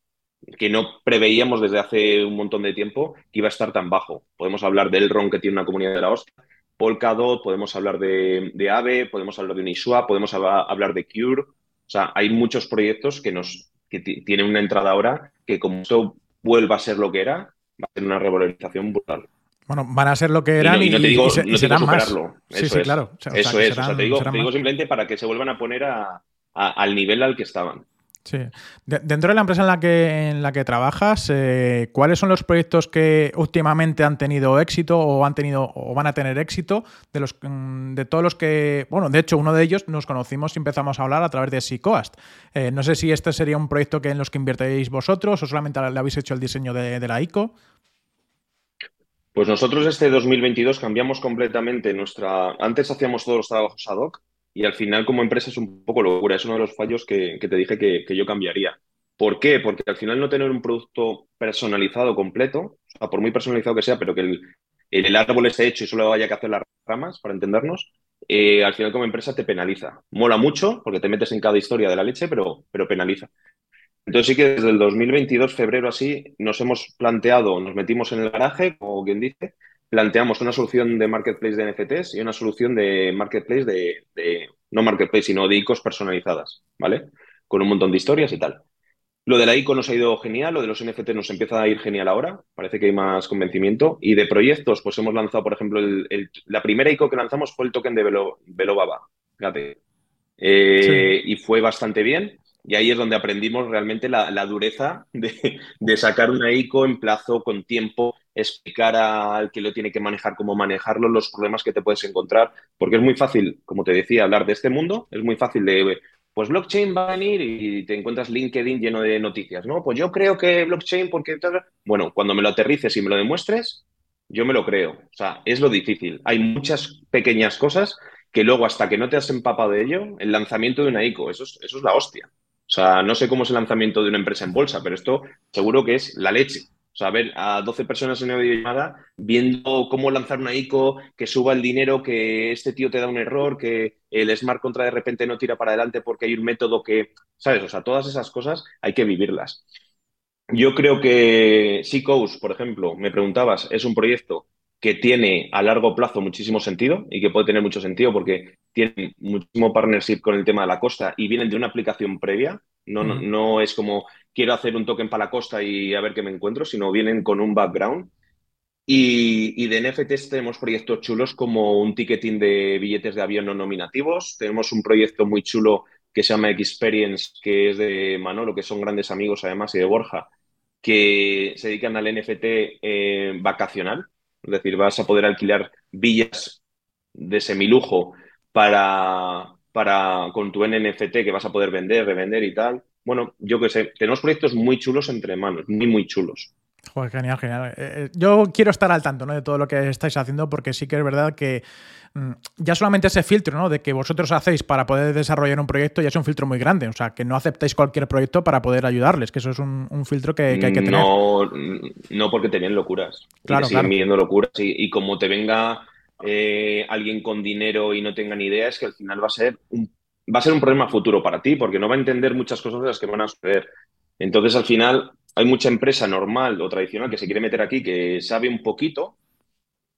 que no preveíamos desde hace un montón de tiempo que iba a estar tan bajo. Podemos hablar del RON que tiene una comunidad de la hostia, Polkadot, podemos hablar de, de Aave, podemos hablar de Uniswap, podemos hablar de Cure. O sea, hay muchos proyectos que nos que tienen una entrada ahora que como esto vuelva a ser lo que era, va a ser una revalorización brutal. Bueno, van a ser lo que eran y, no, te digo, serán más. Eso sí, sí, claro. eso es. o sea, te digo, simplemente para que se vuelvan a poner al nivel al que estaban. Sí. dentro de la empresa en la que, en la que trabajas, eh, ¿cuáles son los proyectos que últimamente han tenido éxito o han tenido o van a tener éxito de los mm, de todos los que, bueno, de hecho uno de ellos nos conocimos y empezamos a hablar a través de Seacoast. Eh, no sé si este sería un proyecto que en los que invertiréis vosotros o solamente le habéis hecho el diseño de, de la ICO. Pues nosotros este 2022 cambiamos completamente nuestra. Antes hacíamos todos los trabajos ad hoc y al final como empresa es un poco locura, es uno de los fallos que, te dije que, yo cambiaría. ¿Por qué? Porque al final no tener un producto personalizado completo, o sea, por muy personalizado que sea, pero que el, el árbol esté hecho y solo haya que hacer las ramas, para entendernos, eh, al final como empresa te penaliza. Mola mucho porque te metes en cada historia de la leche, pero, pero penaliza. Entonces sí que desde el 2022, febrero así, nos hemos planteado, nos metimos en el garaje, como quien dice, planteamos una solución de marketplace de NFTs y una solución de marketplace de, no marketplace, sino de ICOs personalizadas, ¿vale? Con un montón de historias y tal. Lo de la ICO nos ha ido genial, lo de los NFTs nos empieza a ir genial ahora, parece que hay más convencimiento. Y de proyectos, pues hemos lanzado, por ejemplo, la primera ICO que lanzamos fue el token de Velo, Velobaba, fíjate. Eh, y fue bastante bien. Y ahí es donde aprendimos realmente la, dureza de, de, sacar una ICO en plazo, con tiempo, explicar al que lo tiene que manejar cómo manejarlo, los problemas que te puedes encontrar, porque es muy fácil, como te decía, hablar de este mundo, es muy fácil de, pues blockchain va a venir y te encuentras LinkedIn lleno de noticias, ¿no? Pues yo creo que blockchain, porque... Bueno, cuando me lo aterrices y me lo demuestres, yo me lo creo. O sea, es lo difícil. Hay muchas pequeñas cosas que luego, hasta que no te has empapado de ello, el lanzamiento de una ICO, eso es, eso es la hostia. O sea, no sé cómo es el lanzamiento de una empresa en bolsa, pero esto seguro que es la leche. Sea, ver a 12 personas en una videollamada viendo cómo lanzar una ICO, que suba el dinero, que este tío te da un error, que el smart contra de repente no tira para adelante porque hay un método que, ¿sabes? O sea, todas esas cosas hay que vivirlas. Yo creo que Seacoast, por ejemplo, me preguntabas, es un proyecto que tiene a largo plazo muchísimo sentido y que puede tener mucho sentido porque tienen muchísimo partnership con el tema de la costa y vienen de una aplicación previa. No, no, no, es como quiero hacer un token para la costa y a ver qué me encuentro, sino vienen con un background. Y, y de NFTs tenemos proyectos chulos como un ticketing de billetes de avión no nominativos. Tenemos un proyecto muy chulo que se llama Experience, que es de Manolo, que son grandes amigos además, y de Borja, que se dedican al NFT eh, vacacional es decir, vas a poder alquilar villas de semilujo para, para con tu NFT que vas a poder vender, revender y tal. Bueno, yo qué sé, tenemos proyectos muy chulos entre manos, muy, muy chulos. Joder, genial, genial. Eh, eh, yo quiero estar al tanto ¿no? de todo lo que estáis haciendo porque sí que es verdad que mm, ya solamente ese filtro ¿no? de que vosotros hacéis para poder desarrollar un proyecto ya es un filtro muy grande. O sea, que no aceptáis cualquier proyecto para poder ayudarles, que eso es un, filtro que, hay que tener. No, no porque te locuras. Claro, siguen claro. locuras y, como te venga eh, alguien con dinero y no tenga ni idea, es que al final va a ser un va a ser un problema futuro para ti porque no va a entender muchas cosas de las que van a suceder. Entonces, al final, hay mucha empresa normal o tradicional que se quiere meter aquí que sabe un poquito,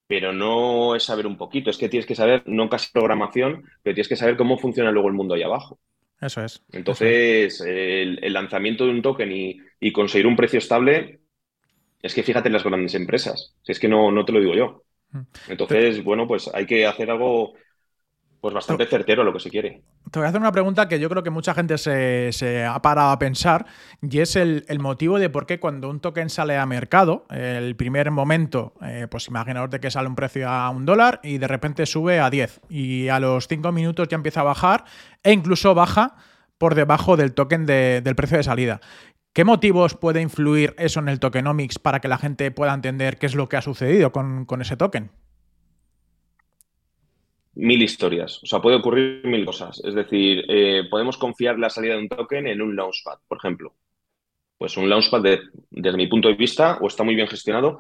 pero no es saber un poquito, es que tienes que saber, no casi programación, pero tienes que saber cómo funciona luego el mundo ahí abajo. Eso es. Entonces, El, lanzamiento de un token y, conseguir un precio estable, es que fíjate en las grandes empresas, si es que no, no te lo digo yo. Entonces, bueno, pues hay que hacer algo pues bastante certero lo que se quiere. Te voy a hacer una pregunta que yo creo que mucha gente se, ha parado a pensar y es el, motivo de por qué cuando un token sale a mercado, el primer momento, eh, pues imaginaos de que sale un precio a un dólar y de repente sube a 10 y a los 5 minutos ya empieza a bajar e incluso baja por debajo del token del precio de salida. ¿Qué motivos puede influir eso en el tokenomics para que la gente pueda entender qué es lo que ha sucedido con, ese token? mil historias. O sea, puede ocurrir mil cosas. Es decir, eh, podemos confiar la salida de un token en un launchpad, por ejemplo. Pues un launchpad, desde mi punto de vista, o está muy bien gestionado,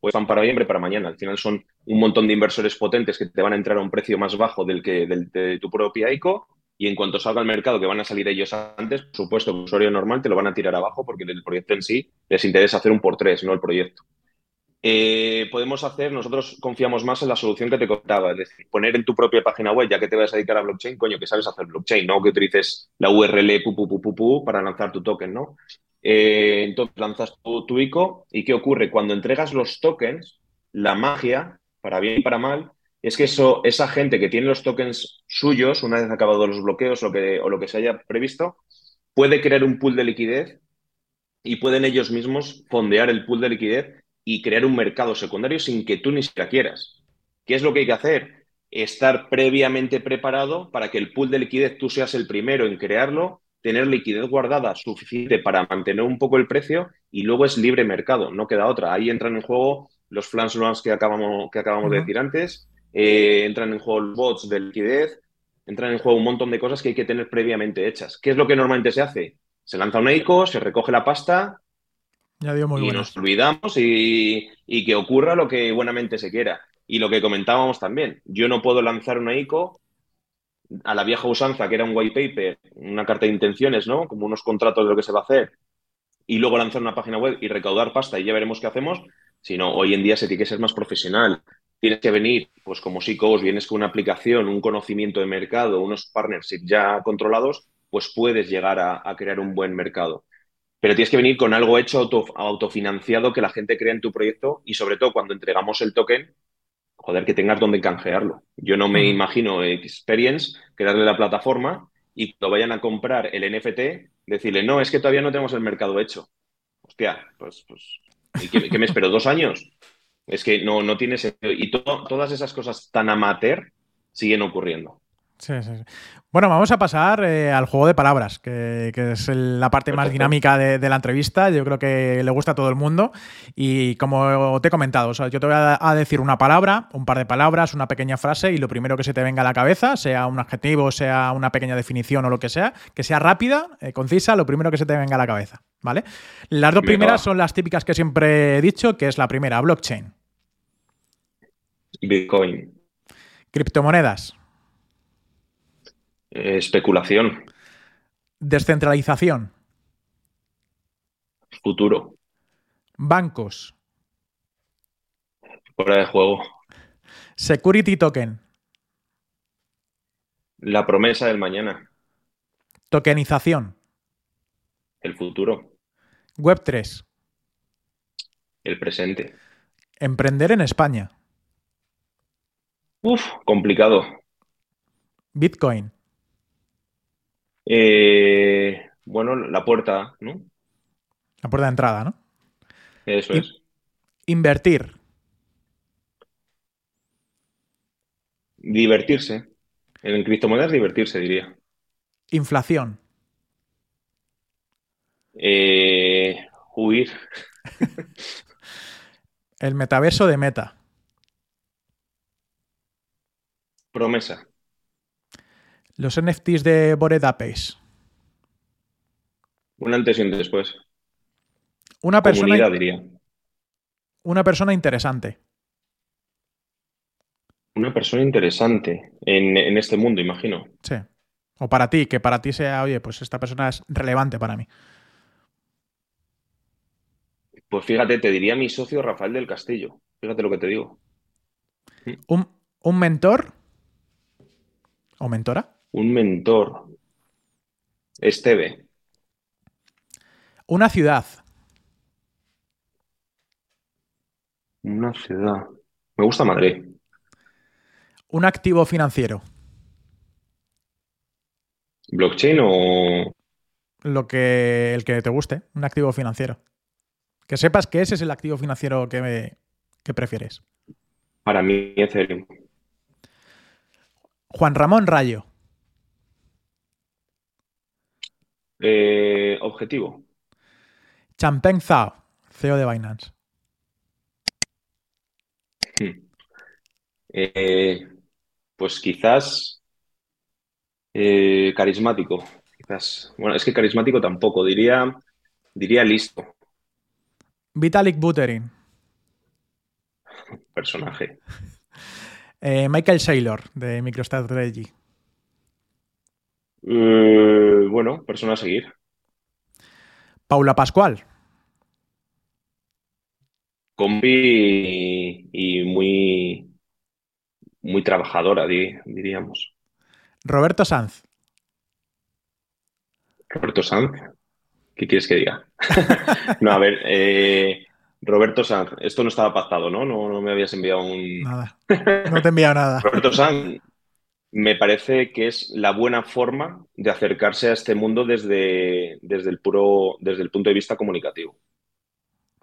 o están para hoy para mañana. Al final son un montón de inversores potentes que te van a entrar a un precio más bajo del que de tu propia ICO. Y en cuanto salga al mercado, que van a salir ellos antes, por supuesto, el usuario normal te lo van a tirar abajo porque del proyecto en sí les interesa hacer un por tres, no el proyecto. Eh, podemos hacer, nosotros confiamos más en la solución que te contaba, es decir, poner en tu propia página web, ya que te vas a dedicar a blockchain, coño, que sabes hacer blockchain, no que utilices la URL para lanzar tu token, ¿no? Eh, entonces lanzas tu, ICO y ¿qué ocurre? Cuando entregas los tokens, la magia, para bien y para mal, es que eso, esa gente que tiene los tokens suyos, una vez acabados los bloqueos o, que, o lo que se haya previsto, puede crear un pool de liquidez y pueden ellos mismos fondear el pool de liquidez y crear un mercado secundario sin que tú ni siquiera quieras. ¿Qué es lo que hay que hacer? Estar previamente preparado para que el pool de liquidez tú seas el primero en crearlo, tener liquidez guardada suficiente para mantener un poco el precio y luego es libre mercado, no queda otra. Ahí entran en juego los flash loans que acabamos, que acabamos de decir antes, eh, entran en juego los bots de liquidez, entran en juego un montón de cosas que hay que tener previamente hechas. ¿Qué es lo que normalmente se hace? Se lanza un ICO, se recoge la pasta y nos olvidamos y, que ocurra lo que buenamente se quiera. Y lo que comentábamos también, yo no puedo lanzar una ICO a la vieja usanza, que era un white paper, una carta de intenciones, ¿no? Como unos contratos de lo que se va a hacer, y luego lanzar una página web y recaudar pasta y ya veremos qué hacemos, sino hoy en día se tiene que ser más profesional. Tienes que venir, pues como SICOs, vienes con una aplicación, un conocimiento de mercado, unos partnerships ya controlados, pues puedes llegar a crear un buen mercado pero tienes que venir con algo hecho autofinanciado que la gente crea en tu proyecto y sobre todo cuando entregamos el token, joder, que tengas donde canjearlo. Yo no me imagino Experience crearle la plataforma y cuando vayan a comprar el NFT, decirle, no, es que todavía no tenemos el mercado hecho. Hostia, pues, pues ¿y qué, me espero? ¿Dos años? Es que no, no tiene sentido. Y todas esas cosas tan amateur siguen ocurriendo. Sí, sí, sí. Bueno, vamos a pasar eh, al juego de palabras, que, que es el- la parte más dinámica de, de la entrevista. Yo creo que le gusta a todo el mundo. Y como te he comentado, o sea, yo te voy a, a decir una palabra, un par de palabras, una pequeña frase y lo primero que se te venga a la cabeza, sea un adjetivo, sea una pequeña definición o lo que sea, que sea rápida, eh, concisa, lo primero que se te venga a la cabeza. ¿Vale? Las dos primeras va. son las típicas que siempre he dicho, que es la primera, blockchain, Bitcoin. criptomonedas, Eh, especulación. descentralización, Futuro. bancos, Fuera de juego. security token, La promesa del mañana. tokenización, El futuro. Web3, El presente. emprender en España, Uf, complicado. Bitcoin, Eh, bueno, la puerta, ¿no? la puerta de entrada, ¿no? Eso es. Invertir, Divertirse. En criptomonedas divertirse, diría. inflación, Eh, huir. el metaverso de Meta, Promesa. los NFTs de Bored Apes, Un antes y un después. una persona, Comunidad, diría. una persona interesante, Una persona interesante en, en este mundo, imagino. sí. O para ti, que para ti sea, oye, pues esta persona es relevante para mí. Pues fíjate, te diría mi socio Rafael del Castillo. Fíjate lo que te digo. Un, un mentor o mentora, Un mentor. Esteve. una ciudad, Una ciudad. Me gusta Madrid. un activo financiero, ¿Blockchain o lo que el que te guste, un activo financiero. Que sepas que ese es el activo financiero que, me- que prefieres. para mí Ethereum? Juan Ramón Rayo, Eh, objetivo. Champagne Zhao, CEO de Binance. Eh, pues quizás eh, carismático. Quizás. Bueno, es que carismático tampoco. Diría, diría listo. Vitalik Buterin, Personaje. eh, Michael Saylor de MicroStrategy, Eh, bueno, persona a seguir. Paula Pascual, Compi y, y muy, muy trabajadora, di- diríamos. Roberto Sanz, Roberto Sanz. ¿Qué quieres que diga? No, a ver, eh, Roberto Sanz, esto no estaba pactado, ¿no? No, no me habías enviado un... nada, no te he enviado nada. Roberto Sanz me parece que es la buena forma de acercarse a este mundo desde, desde el puro, desde el punto de vista comunicativo.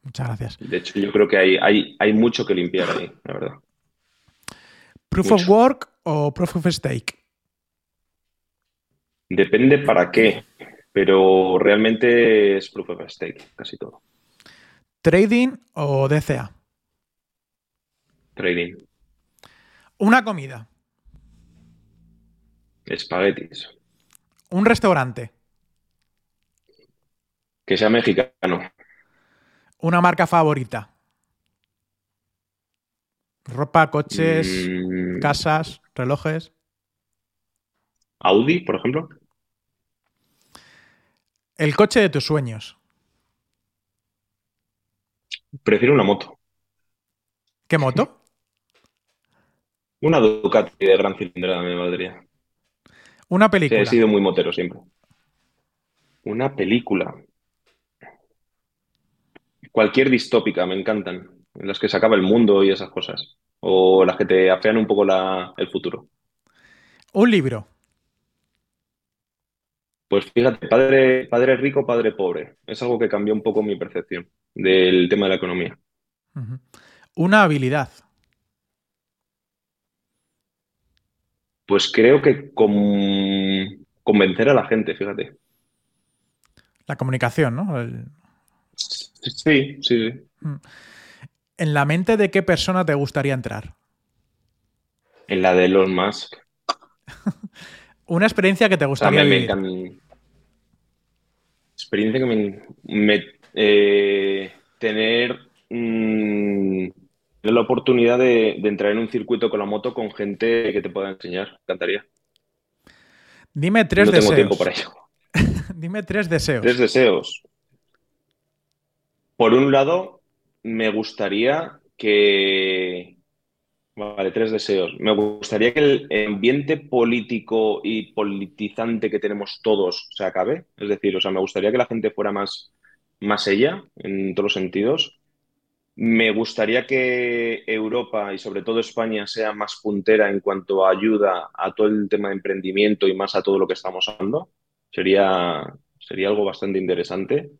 Muchas gracias. De hecho, yo creo que hay, hay, hay mucho que limpiar ahí, la verdad. Proof Mucho. of Work o Proof of Stake. Depende para qué, pero realmente es proof of stake, casi todo. Trading o DCA. Trading, Una comida. espaguetis, Un restaurante. que sea mexicano, Una marca favorita. Ropa, coches, Mm, casas, relojes. Audi, por ejemplo. El coche de tus sueños. Prefiero una moto. ¿Qué moto? Una Ducati de gran cilindrada me valdría. Una Sí, película. he sido muy motero siempre. Una película. Cualquier distópica, me encantan. En las que se acaba el mundo y esas cosas. O las que te afean un poco la- el futuro. Un libro. Pues fíjate, padre, padre rico, padre pobre. Es algo que cambió un poco mi percepción del tema de la economía. Una habilidad. Pues creo que convencer a la gente, fíjate. La comunicación, ¿no? Sí, sí, sí. ¿En la mente de qué persona te gustaría entrar? En la de Elon Musk. Una experiencia que te gustaría vivir. experiencia que me, eh, tener mm, la oportunidad de, entrar en un circuito con la moto con gente que te pueda enseñar. Me encantaría. Dime tres no deseos. tengo tiempo para ello. Dime tres deseos. Tres deseos. Por un lado, me gustaría que. Vale, tres deseos. Me gustaría que el ambiente político y politizante que tenemos todos se acabe. Es decir, o sea, me gustaría que la gente fuera más, más ella en todos los sentidos. Me gustaría que Europa y sobre todo España sea más puntera en cuanto a ayuda a todo el tema de emprendimiento y más a todo lo que estamos hablando. Sería, sería algo bastante interesante.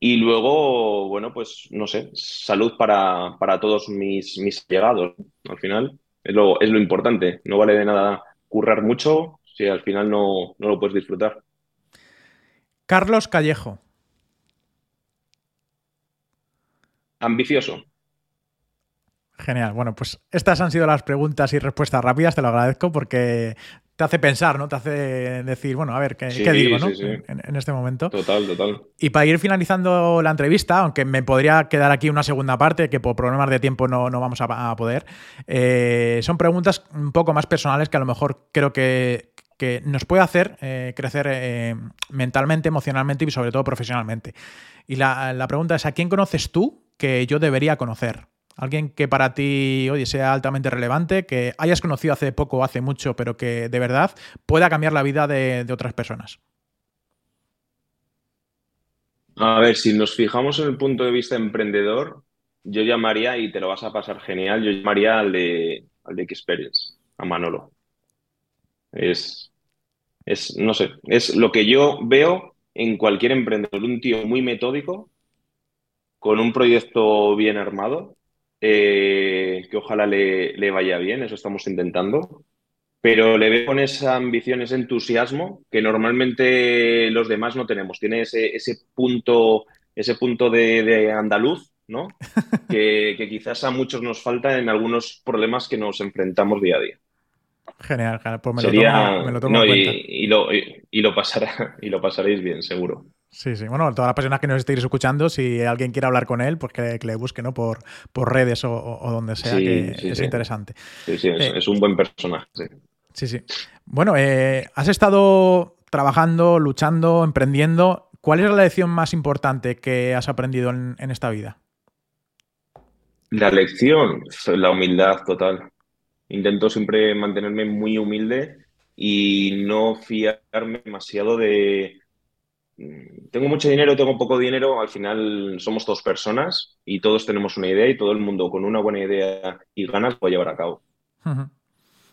Y luego, bueno, pues no sé, salud para, todos mis, mis llegados. Al final es lo, es lo importante. No vale de nada currar mucho si al final no, no lo puedes disfrutar. Carlos Callejo. Ambicioso. Genial. Bueno, pues estas han sido las preguntas y respuestas rápidas, te lo agradezco porque te hace pensar, ¿no? Te hace decir, bueno, a ver, ¿qué, digo, ¿no? En, este momento. Total, total. Y para ir finalizando la entrevista, aunque me podría quedar aquí una segunda parte, que por problemas de tiempo no, vamos a, poder, eh, son preguntas un poco más personales que a lo mejor creo que, nos puede hacer eh, crecer eh, mentalmente, emocionalmente y sobre todo profesionalmente. Y la, la pregunta es, ¿a quién conoces tú que yo debería conocer? Alguien que para ti, oye, sea altamente relevante, que hayas conocido hace poco o hace mucho, pero que de verdad pueda cambiar la vida de, otras personas. A ver, si nos fijamos en el punto de vista emprendedor, yo llamaría, y te lo vas a pasar genial, yo llamaría al de, al de Experience, a Manolo. Es, es, no sé, es lo que yo veo en cualquier emprendedor, un tío muy metódico, con un proyecto bien armado, eh, que ojalá le, vaya bien, eso estamos intentando, pero le veo con esa ambición, ese entusiasmo que normalmente los demás no tenemos. Tiene ese, punto, ese punto de, andaluz, ¿no? que, quizás a muchos nos falta en algunos problemas que nos enfrentamos día a día. Genial, pues me, lo tomo, en cuenta. Y, lo, y, lo pasará, y lo pasaréis bien, seguro. Sí, sí. Bueno, todas las personas que nos estéis escuchando, si alguien quiere hablar con él, pues que, le busque, ¿no? Por, por redes o, donde sea, que es interesante. Sí, sí, eh, es, un buen personaje. Sí, sí. Bueno, eh, has estado trabajando, luchando, emprendiendo. ¿Cuál es la lección más importante que has aprendido en, en esta vida? La lección, la humildad total. Intento siempre mantenerme muy humilde y no fiarme demasiado de tengo mucho dinero, tengo poco dinero, al final somos dos personas y todos tenemos una idea y todo el mundo con una buena idea y ganas puede llevar a cabo.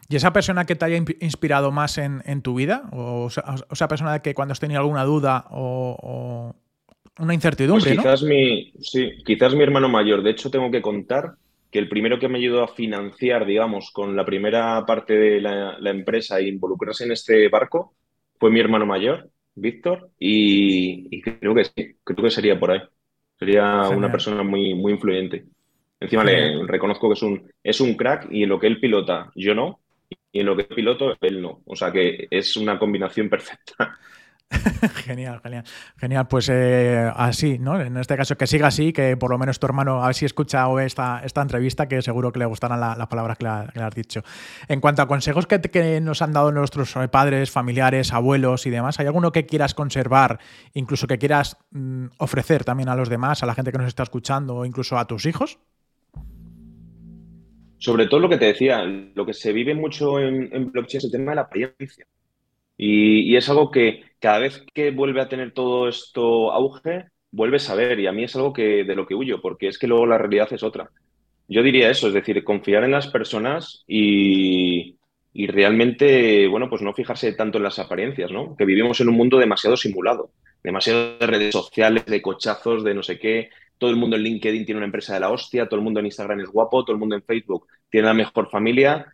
¿Y esa persona que te haya inspirado más en, tu vida? ¿O, esa persona que cuando has tenido alguna duda o, una incertidumbre? Pues quizás, mi, sí, quizás mi hermano mayor. De hecho, tengo que contar que el primero que me ayudó a financiar, digamos, con la primera parte de la, la empresa e involucrarse en este barco fue mi hermano mayor Víctor, y, creo que sí, creo que sería por ahí. Sería una persona muy, muy influyente. Encima le reconozco que es un, es un crack y en lo que él pilota, yo no, y en lo que piloto, él no. O sea que es una combinación perfecta. genial, genial. Genial, pues eh, así, ¿no? En este caso que siga así, que por lo menos tu hermano a ver si escucha esta, esta entrevista, que seguro que le gustarán las palabras que le, has dicho. En cuanto a consejos que, que, nos han dado nuestros padres, familiares, abuelos y demás, ¿hay alguno que quieras conservar, incluso que quieras mm, ofrecer también a los demás, a la gente que nos está escuchando o incluso a tus hijos? Sobre todo lo que te decía, lo que se vive mucho en, en blockchain es el tema de la apariencia. Y, es algo que cada vez que vuelve a tener todo esto auge, vuelves a ver. Y a mí es algo que, de lo que huyo, porque es que luego la realidad es otra. Yo diría eso, es decir, confiar en las personas y, realmente, bueno, pues no fijarse tanto en las apariencias, ¿no? Que vivimos en un mundo demasiado simulado, demasiado de redes sociales, de cochazos, de no sé qué. Todo el mundo en LinkedIn tiene una empresa de la hostia, todo el mundo en Instagram es guapo, todo el mundo en Facebook tiene la mejor familia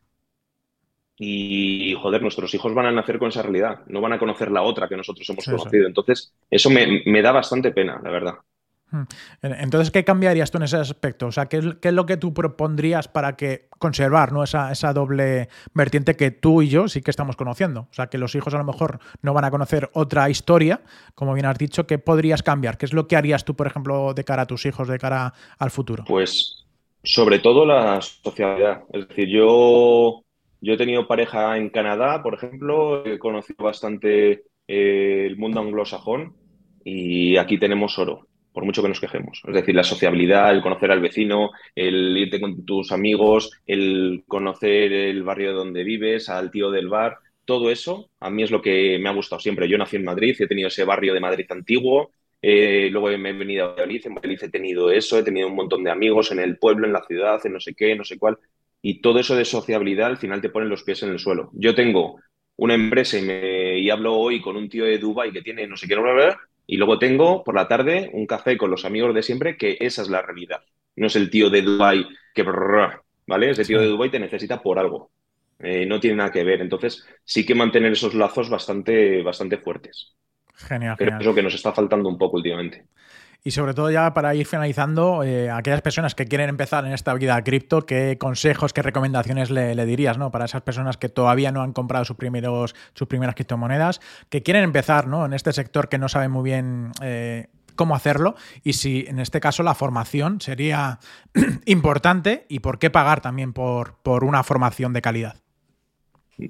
y, joder, nuestros hijos van a nacer con esa realidad, no van a conocer la otra que nosotros hemos conocido. Entonces, eso me, da bastante pena, la verdad. Hmm. Entonces, ¿qué cambiarías tú en ese aspecto? O sea, ¿qué es, lo que tú propondrías para que conservar ¿no? esa, esa, doble vertiente que tú y yo sí que estamos conociendo? O sea, que los hijos a lo mejor no van a conocer otra historia, como bien has dicho, ¿qué podrías cambiar? ¿Qué es lo que harías tú, por ejemplo, de cara a tus hijos, de cara al futuro? Pues sobre todo la sociabilidad. Es decir, yo yo he tenido pareja en Canadá, por ejemplo, he conocido bastante eh, el mundo anglosajón y aquí tenemos oro, por mucho que nos quejemos. Es decir, la sociabilidad, el conocer al vecino, el irte con tus amigos, el conocer el barrio donde vives, al tío del bar, todo eso a mí es lo que me ha gustado siempre. Yo nací en Madrid, he tenido ese barrio de Madrid antiguo, eh, luego me he venido a Madrid, en Madrid he tenido eso, he tenido un montón de amigos en el pueblo, en la ciudad, en no sé qué, no sé cuál y todo eso de sociabilidad al final te pone los pies en el suelo. Yo tengo una empresa y, me, y hablo hoy con un tío de Dubai que tiene no sé qué, y luego tengo por la tarde un café con los amigos de siempre, que esa es la realidad. No es el tío de Dubai que, ¿vale? Ese tío de Dubai te necesita por algo. Eh, no tiene nada que ver. Entonces, sí que mantener esos lazos bastante, bastante fuertes. Genial, Es lo que nos está faltando un poco últimamente. Y sobre todo ya para ir finalizando, eh, aquellas personas que quieren empezar en esta vida cripto, ¿qué consejos, qué recomendaciones le, dirías ¿no? para esas personas que todavía no han comprado sus, primeros, sus primeras criptomonedas, que quieren empezar ¿no? en este sector que no saben muy bien eh, cómo hacerlo y si en este caso la formación sería importante y por qué pagar también por, por una formación de calidad?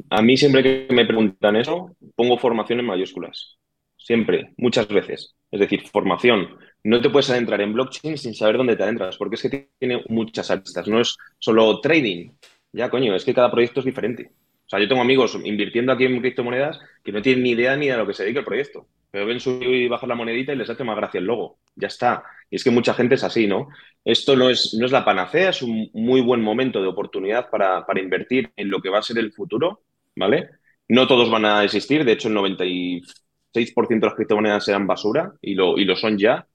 A mí siempre que me preguntan eso, pongo formación en mayúsculas. Siempre, muchas veces. Es decir, formación no te puedes adentrar en blockchain sin saber dónde te adentras, porque es que tiene muchas aristas. No es solo trading. Ya, coño, es que cada proyecto es diferente. O sea, yo tengo amigos invirtiendo aquí en criptomonedas que no tienen ni idea ni de lo que se dedica el proyecto. Pero ven subir y bajar la monedita y les hace más gracia el logo. Ya está. Y es que mucha gente es así, ¿no? Esto no es, no es la panacea, es un muy buen momento de oportunidad para, para invertir en lo que va a ser el futuro, ¿vale? No todos van a existir, de hecho el 96% de las criptomonedas serán basura y lo, y lo son ya.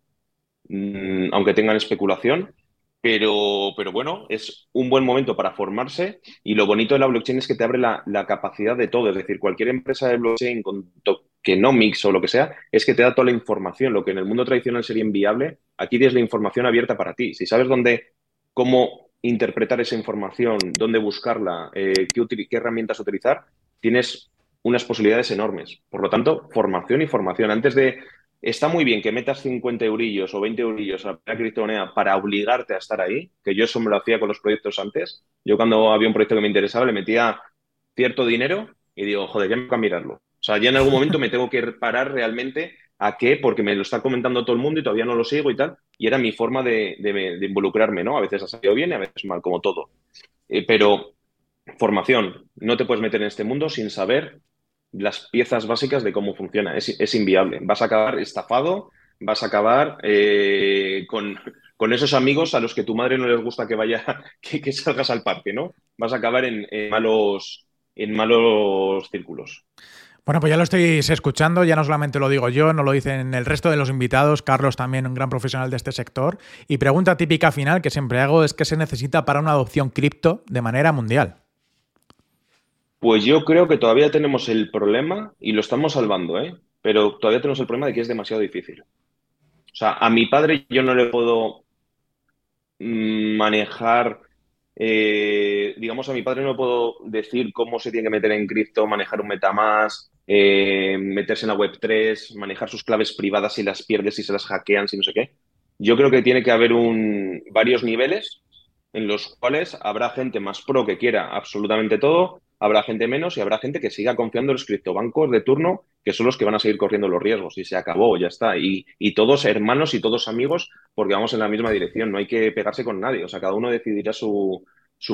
Mm, aunque tengan especulación. Pero, pero bueno, es un buen momento para formarse y lo bonito de la blockchain es que te abre la, capacidad de todo. Es decir, cualquier empresa de blockchain con tokenomics o lo que sea, es que te da toda la información. Lo que en el mundo tradicional sería inviable, aquí tienes la información abierta para ti. Si sabes dónde, cómo interpretar esa información, dónde buscarla, eh, qué, qué herramientas utilizar, tienes unas posibilidades enormes. Por lo tanto, formación y formación. Antes de Está muy bien que metas 50 eurillos o 20 eurillos a la criptomoneda para obligarte a estar ahí, que yo eso me lo hacía con los proyectos antes. Yo cuando había un proyecto que me interesaba le metía cierto dinero y digo, joder, ya me voy a mirarlo. O sea, ya en algún momento me tengo que parar realmente a qué, porque me lo está comentando todo el mundo y todavía no lo sigo y tal. Y era mi forma de, involucrarme, ¿no? A veces ha salido bien y a veces mal, como todo. Eh, pero formación, no te puedes meter en este mundo sin saber las piezas básicas de cómo funciona. Es, inviable. Vas a acabar estafado, vas a acabar eh, con, con, esos amigos a los que tu madre no les gusta que vaya, que, salgas al parque, ¿no? Vas a acabar en, malos, en malos círculos. Bueno, pues ya lo estáis escuchando, ya no solamente lo digo yo, no lo dicen el resto de los invitados, Carlos también un gran profesional de este sector. Y pregunta típica final que siempre hago es qué se necesita para una adopción cripto de manera mundial. Pues yo creo que todavía tenemos el problema, y lo estamos salvando, ¿eh? pero todavía tenemos el problema de que es demasiado difícil. O sea, a mi padre yo no le puedo manejar, eh, digamos, a mi padre no puedo decir cómo se tiene que meter en cripto, manejar un MetaMask, eh, meterse en la Web3, manejar sus claves privadas si las pierdes, si se las hackean, si no sé qué. Yo creo que tiene que haber un, varios niveles en los cuales habrá gente más pro que quiera absolutamente todo habrá gente menos y habrá gente que siga confiando en los criptobancos de turno, que son los que van a seguir corriendo los riesgos. Y se acabó, ya está. Y, todos hermanos y todos amigos, porque vamos en la misma dirección. No hay que pegarse con nadie. O sea, cada uno decidirá su,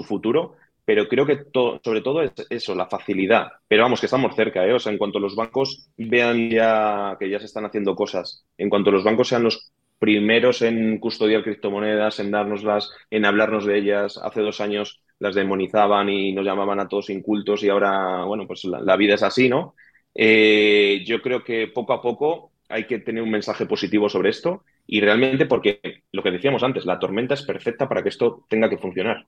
futuro. Pero creo que sobre todo es eso, la facilidad. Pero vamos, que estamos cerca, ¿eh? O sea, en cuanto los bancos vean ya que ya se están haciendo cosas, en cuanto los bancos sean los primeros en custodiar criptomonedas, en dárnoslas, en hablarnos de ellas. Hace dos años las demonizaban y nos llamaban a todos incultos y ahora, bueno, pues la, vida es así, ¿no? Eh, yo creo que poco a poco hay que tener un mensaje positivo sobre esto y realmente porque lo que decíamos antes, la tormenta es perfecta para que esto tenga que funcionar.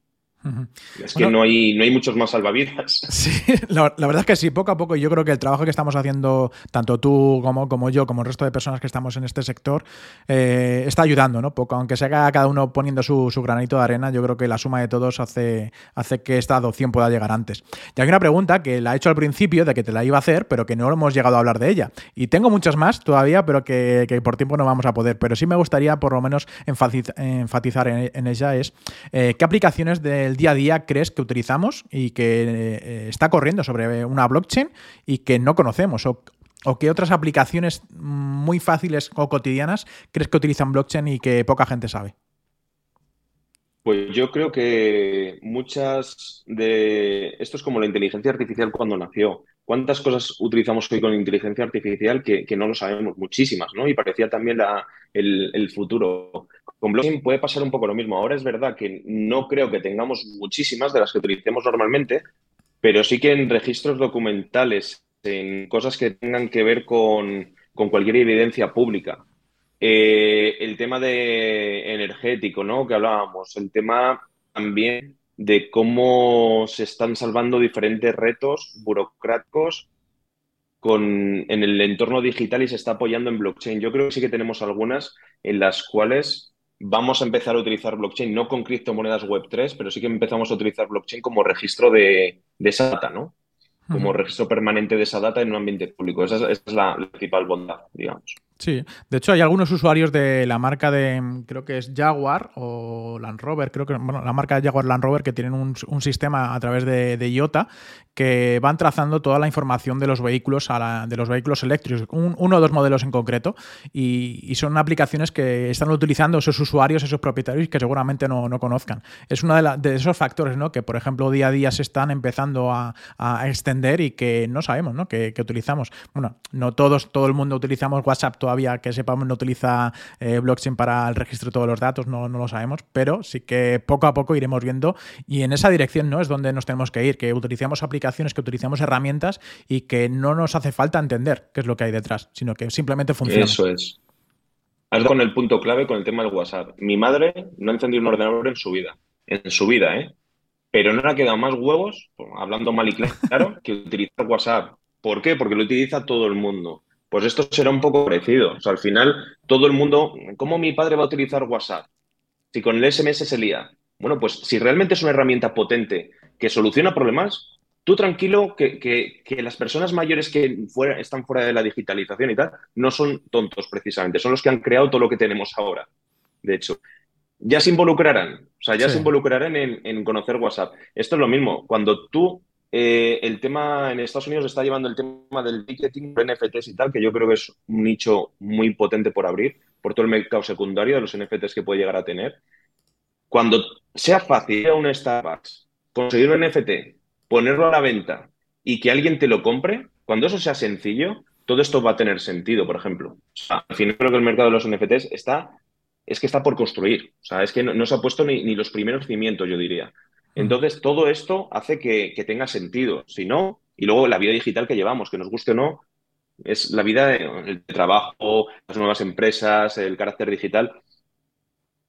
Es que no, hay, no hay muchos más salvavidas. Sí, la, verdad es que sí, poco a poco. Yo creo que el trabajo que estamos haciendo, tanto tú como, como yo, como el resto de personas que estamos en este sector, eh, está ayudando, ¿no? Poco, aunque sea cada uno poniendo su, granito de arena, yo creo que la suma de todos hace, hace que esta adopción pueda llegar antes. Y hay una pregunta que la he hecho al principio, de que te la iba a hacer, pero que no hemos llegado a hablar de ella. Y tengo muchas más todavía, pero que, por tiempo no vamos a poder. Pero sí me gustaría por lo menos enfatizar en, ella, es eh, qué aplicaciones del día a día crees que utilizamos y que eh, está corriendo sobre una blockchain y que no conocemos o, o qué otras aplicaciones muy fáciles o cotidianas crees que utilizan blockchain y que poca gente sabe. Pues yo creo que muchas de... Esto es como la inteligencia artificial cuando nació. ¿Cuántas cosas utilizamos hoy con inteligencia artificial que, no lo sabemos? Muchísimas, ¿no? Y parecía también la, el, el, futuro. Con blockchain puede pasar un poco lo mismo. Ahora es verdad que no creo que tengamos muchísimas de las que utilicemos normalmente, pero sí que en registros documentales, en cosas que tengan que ver con, cualquier evidencia pública. Eh, el tema de energético, ¿no? Que hablábamos, el tema también de cómo se están salvando diferentes retos burocráticos con, en el entorno digital y se está apoyando en blockchain. Yo creo que sí que tenemos algunas en las cuales vamos a empezar a utilizar blockchain, no con criptomonedas Web3, pero sí que empezamos a utilizar blockchain como registro de, esa data, ¿no? Como registro permanente de esa data en un ambiente público. Esa es, la principal bondad, digamos. Sí, de hecho hay algunos usuarios de la marca de, creo que es Jaguar o Land Rover, creo que, bueno, la marca de Jaguar Land Rover que tienen un, sistema a través de, IOTA que van trazando toda la información de los vehículos, de los vehículos eléctricos, uno o dos modelos en concreto, y, son aplicaciones que están utilizando esos usuarios, esos propietarios que seguramente no, conozcan. Es uno de, esos factores, ¿no? Que por ejemplo día a día se están empezando a, extender y que no sabemos, ¿no? Que, que, utilizamos. Bueno, no todos, todo el mundo utilizamos WhatsApp todavía que sepamos no utiliza eh, blockchain para el registro de todos los datos, no, lo sabemos, pero sí que poco a poco iremos viendo y en esa dirección no es donde nos tenemos que ir, que utilicemos aplicaciones, que utilicemos herramientas y que no nos hace falta entender qué es lo que hay detrás, sino que simplemente funciona. Eso es. Has con el punto clave con el tema del WhatsApp. Mi madre no ha encendido un ordenador en su vida, en su vida, ¿eh? Pero no le ha quedado más huevos, hablando mal y claro, que utilizar WhatsApp. ¿Por qué? Porque lo utiliza todo el mundo. Pues esto será un poco parecido. O sea, al final, todo el mundo, ¿cómo mi padre va a utilizar WhatsApp? Si con el SMS se lía. Bueno, pues si realmente es una herramienta potente que soluciona problemas, tú tranquilo que, las personas mayores que fuera, están fuera de la digitalización y tal, no son tontos precisamente, son los que han creado todo lo que tenemos ahora. De hecho, ya se involucrarán, o sea, ya se involucrarán en, en conocer WhatsApp. Esto es lo mismo, cuando tú eh, el tema en Estados Unidos está llevando el tema del ticketing, NFTs y tal, que yo creo que es un nicho muy potente por abrir, por todo el mercado secundario de los NFTs que puede llegar a tener. Cuando sea fácil a un Starbucks conseguir un NFT, ponerlo a la venta y que alguien te lo compre, cuando eso sea sencillo, todo esto va a tener sentido, por ejemplo. al final creo que el mercado de los NFTs está, es que está por construir. O sea, es que no, se ha puesto ni, ni los primeros cimientos, yo diría. Entonces, todo esto hace que, tenga sentido. Si no, y luego la vida digital que llevamos, que nos guste o no, es la vida, el trabajo, las nuevas empresas, el carácter digital.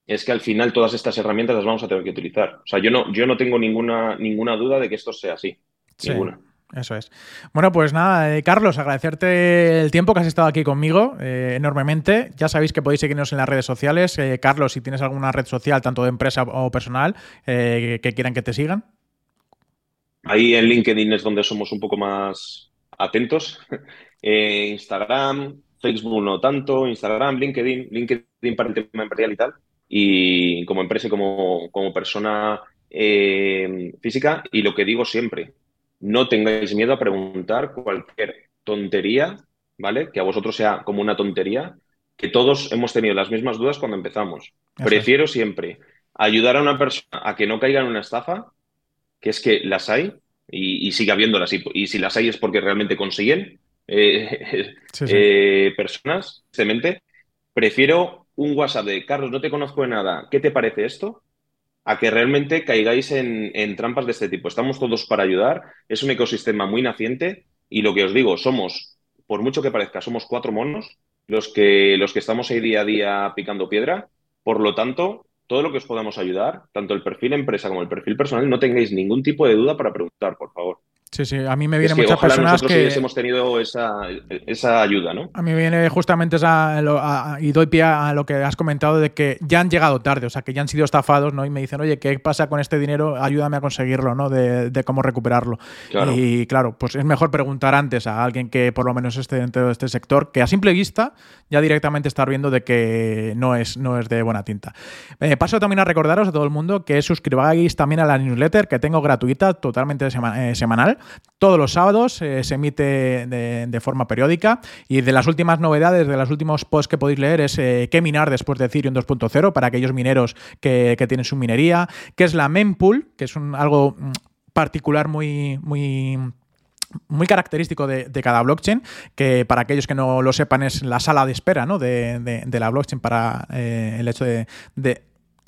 Es que al final todas estas herramientas las vamos a tener que utilizar. O sea, yo no, yo no tengo ninguna, ninguna duda de que esto sea así. Ninguna. Eso es. Bueno, pues nada, eh, Carlos, agradecerte el tiempo que has estado aquí conmigo eh, enormemente. Ya sabéis que podéis seguirnos en las redes sociales. Eh, Carlos, si tienes alguna red social, tanto de empresa o personal, que quieran que te sigan. Ahí en LinkedIn es donde somos un poco más atentos. Instagram, Facebook no tanto, Instagram, LinkedIn, LinkedIn para el tema empresarial y tal. Y como empresa y como, como persona física. Y lo que digo siempre, no tengáis miedo a preguntar cualquier tontería, ¿vale? Que a vosotros sea como una tontería, que todos hemos tenido las mismas dudas cuando empezamos. Prefiero siempre ayudar a una persona a que no caiga en una estafa, que es que las hay y, sigue habiéndolas. Y, si las hay es porque realmente consiguen eh, eh, personas, simplemente. Prefiero un WhatsApp de Carlos, no te conozco de nada, ¿qué te parece esto? A que realmente caigáis en, trampas de este tipo. Estamos todos para ayudar, es un ecosistema muy naciente y lo que os digo, somos, por mucho que parezca, somos cuatro monos los que, los que estamos ahí día a día picando piedra, por lo tanto, todo lo que os podamos ayudar, tanto el perfil empresa como el perfil personal, no tengáis ningún tipo de duda para preguntar, por favor. Sí, sí, a mí me vienen muchas personas que... hemos tenido esa, esa, ayuda, ¿no? A mí me viene justamente esa, y doy pie a lo que has comentado de que ya han llegado tarde, o sea, que ya han sido estafados, ¿no? Y me dicen, oye, ¿qué pasa con este dinero? Ayúdame a conseguirlo, ¿no? De, cómo recuperarlo. Y claro, pues es mejor preguntar antes a alguien que por lo menos esté dentro de este sector, que a simple vista ya directamente estar viendo de que no es, no es de buena tinta. Eh, paso también a recordaros a todo el mundo que suscribáis también a la newsletter que tengo gratuita, totalmente eh, semanal todos los sábados, eh, se emite de, forma periódica y de las últimas novedades, de los últimos posts que podéis leer es eh, qué minar después de Ethereum 2.0 para aquellos mineros que, tienen su minería, qué es la mempool, que es un, algo mm, particular muy... muy muy característico de, cada blockchain, que para aquellos que no lo sepan es la sala de espera ¿no? de, la blockchain para eh, el hecho de,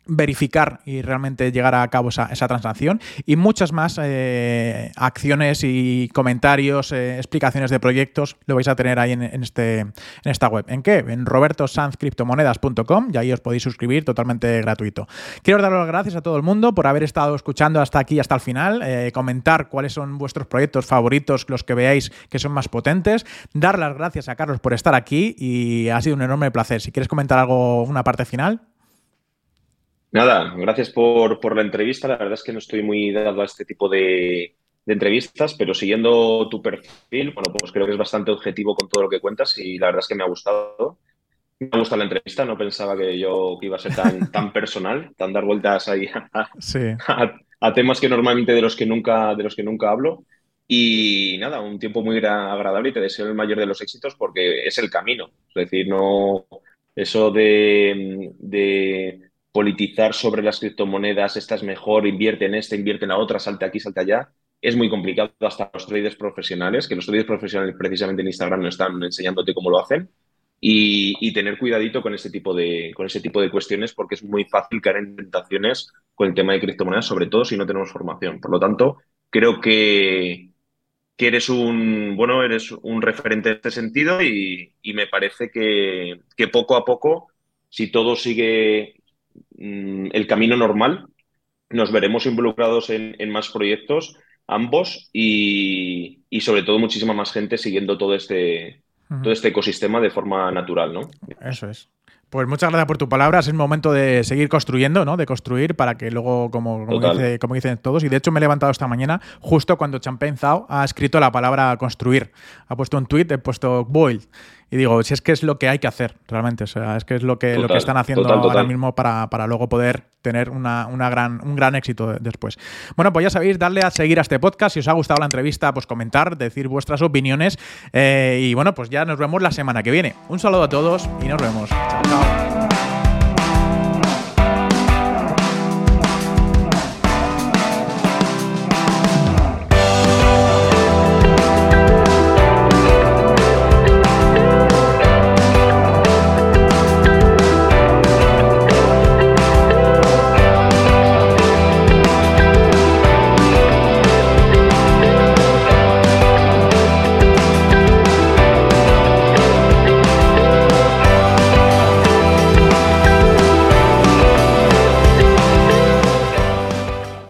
verificar y realmente llegar a cabo esa, transacción y muchas más eh, acciones y comentarios, eh, explicaciones de proyectos lo vais a tener ahí en, este, en esta web. ¿En qué? En robertosanzcriptomonedas.com y ahí os podéis suscribir totalmente gratuito. Quiero dar las gracias a todo el mundo por haber estado escuchando hasta aquí, hasta el final, eh, comentar cuáles son vuestros proyectos favoritos, los que veáis que son más potentes, dar las gracias a Carlos por estar aquí y ha sido un enorme placer. Si quieres comentar algo, una parte final. Nada, gracias por, la entrevista. La verdad es que no estoy muy dado a este tipo de, entrevistas, pero siguiendo tu perfil, bueno, pues creo que es bastante objetivo con todo lo que cuentas y la verdad es que me ha gustado. Me ha gustado la entrevista, no pensaba que yo iba a ser tan, tan personal, tan dar vueltas ahí a, temas que normalmente de los que nunca, de los que nunca hablo. Y nada, un tiempo muy agradable y te deseo el mayor de los éxitos porque es el camino. Es decir, no eso de politizar sobre las criptomonedas, esta es mejor, invierte en esta, invierte en la otra, salte aquí, salte allá, es muy complicado hasta los traders profesionales, que los traders profesionales precisamente en Instagram no están enseñándote cómo lo hacen. Y, tener cuidadito con ese, tipo de, con ese tipo de cuestiones porque es muy fácil caer en tentaciones con el tema de criptomonedas, sobre todo si no tenemos formación. Por lo tanto, creo que, que eres un bueno, eres un referente en este sentido y, me parece que, que, poco a poco, si todo sigue Mm, el camino normal. Nos veremos involucrados en, más proyectos, ambos, y, sobre todo muchísima más gente siguiendo todo este, todo este ecosistema de forma natural, ¿no? Eso es. Pues muchas gracias por tu palabra. Es el momento de seguir construyendo, ¿no? De construir para que luego, como, como, dicen todos, y de hecho me he levantado esta mañana justo cuando Champagne Zhao ha escrito la palabra construir. Ha puesto un tweet, he puesto boil. Y digo, si es que es lo que hay que hacer, realmente. O sea, es que es lo que, lo que están haciendo ahora mismo para, luego poder tener una, gran, un gran éxito después. Bueno, pues ya sabéis, darle a seguir a este podcast. Si os ha gustado la entrevista, pues comentar, decir vuestras opiniones. Eh, y bueno, pues ya nos vemos la semana que viene. Un saludo a todos y nos vemos. Chao, chao.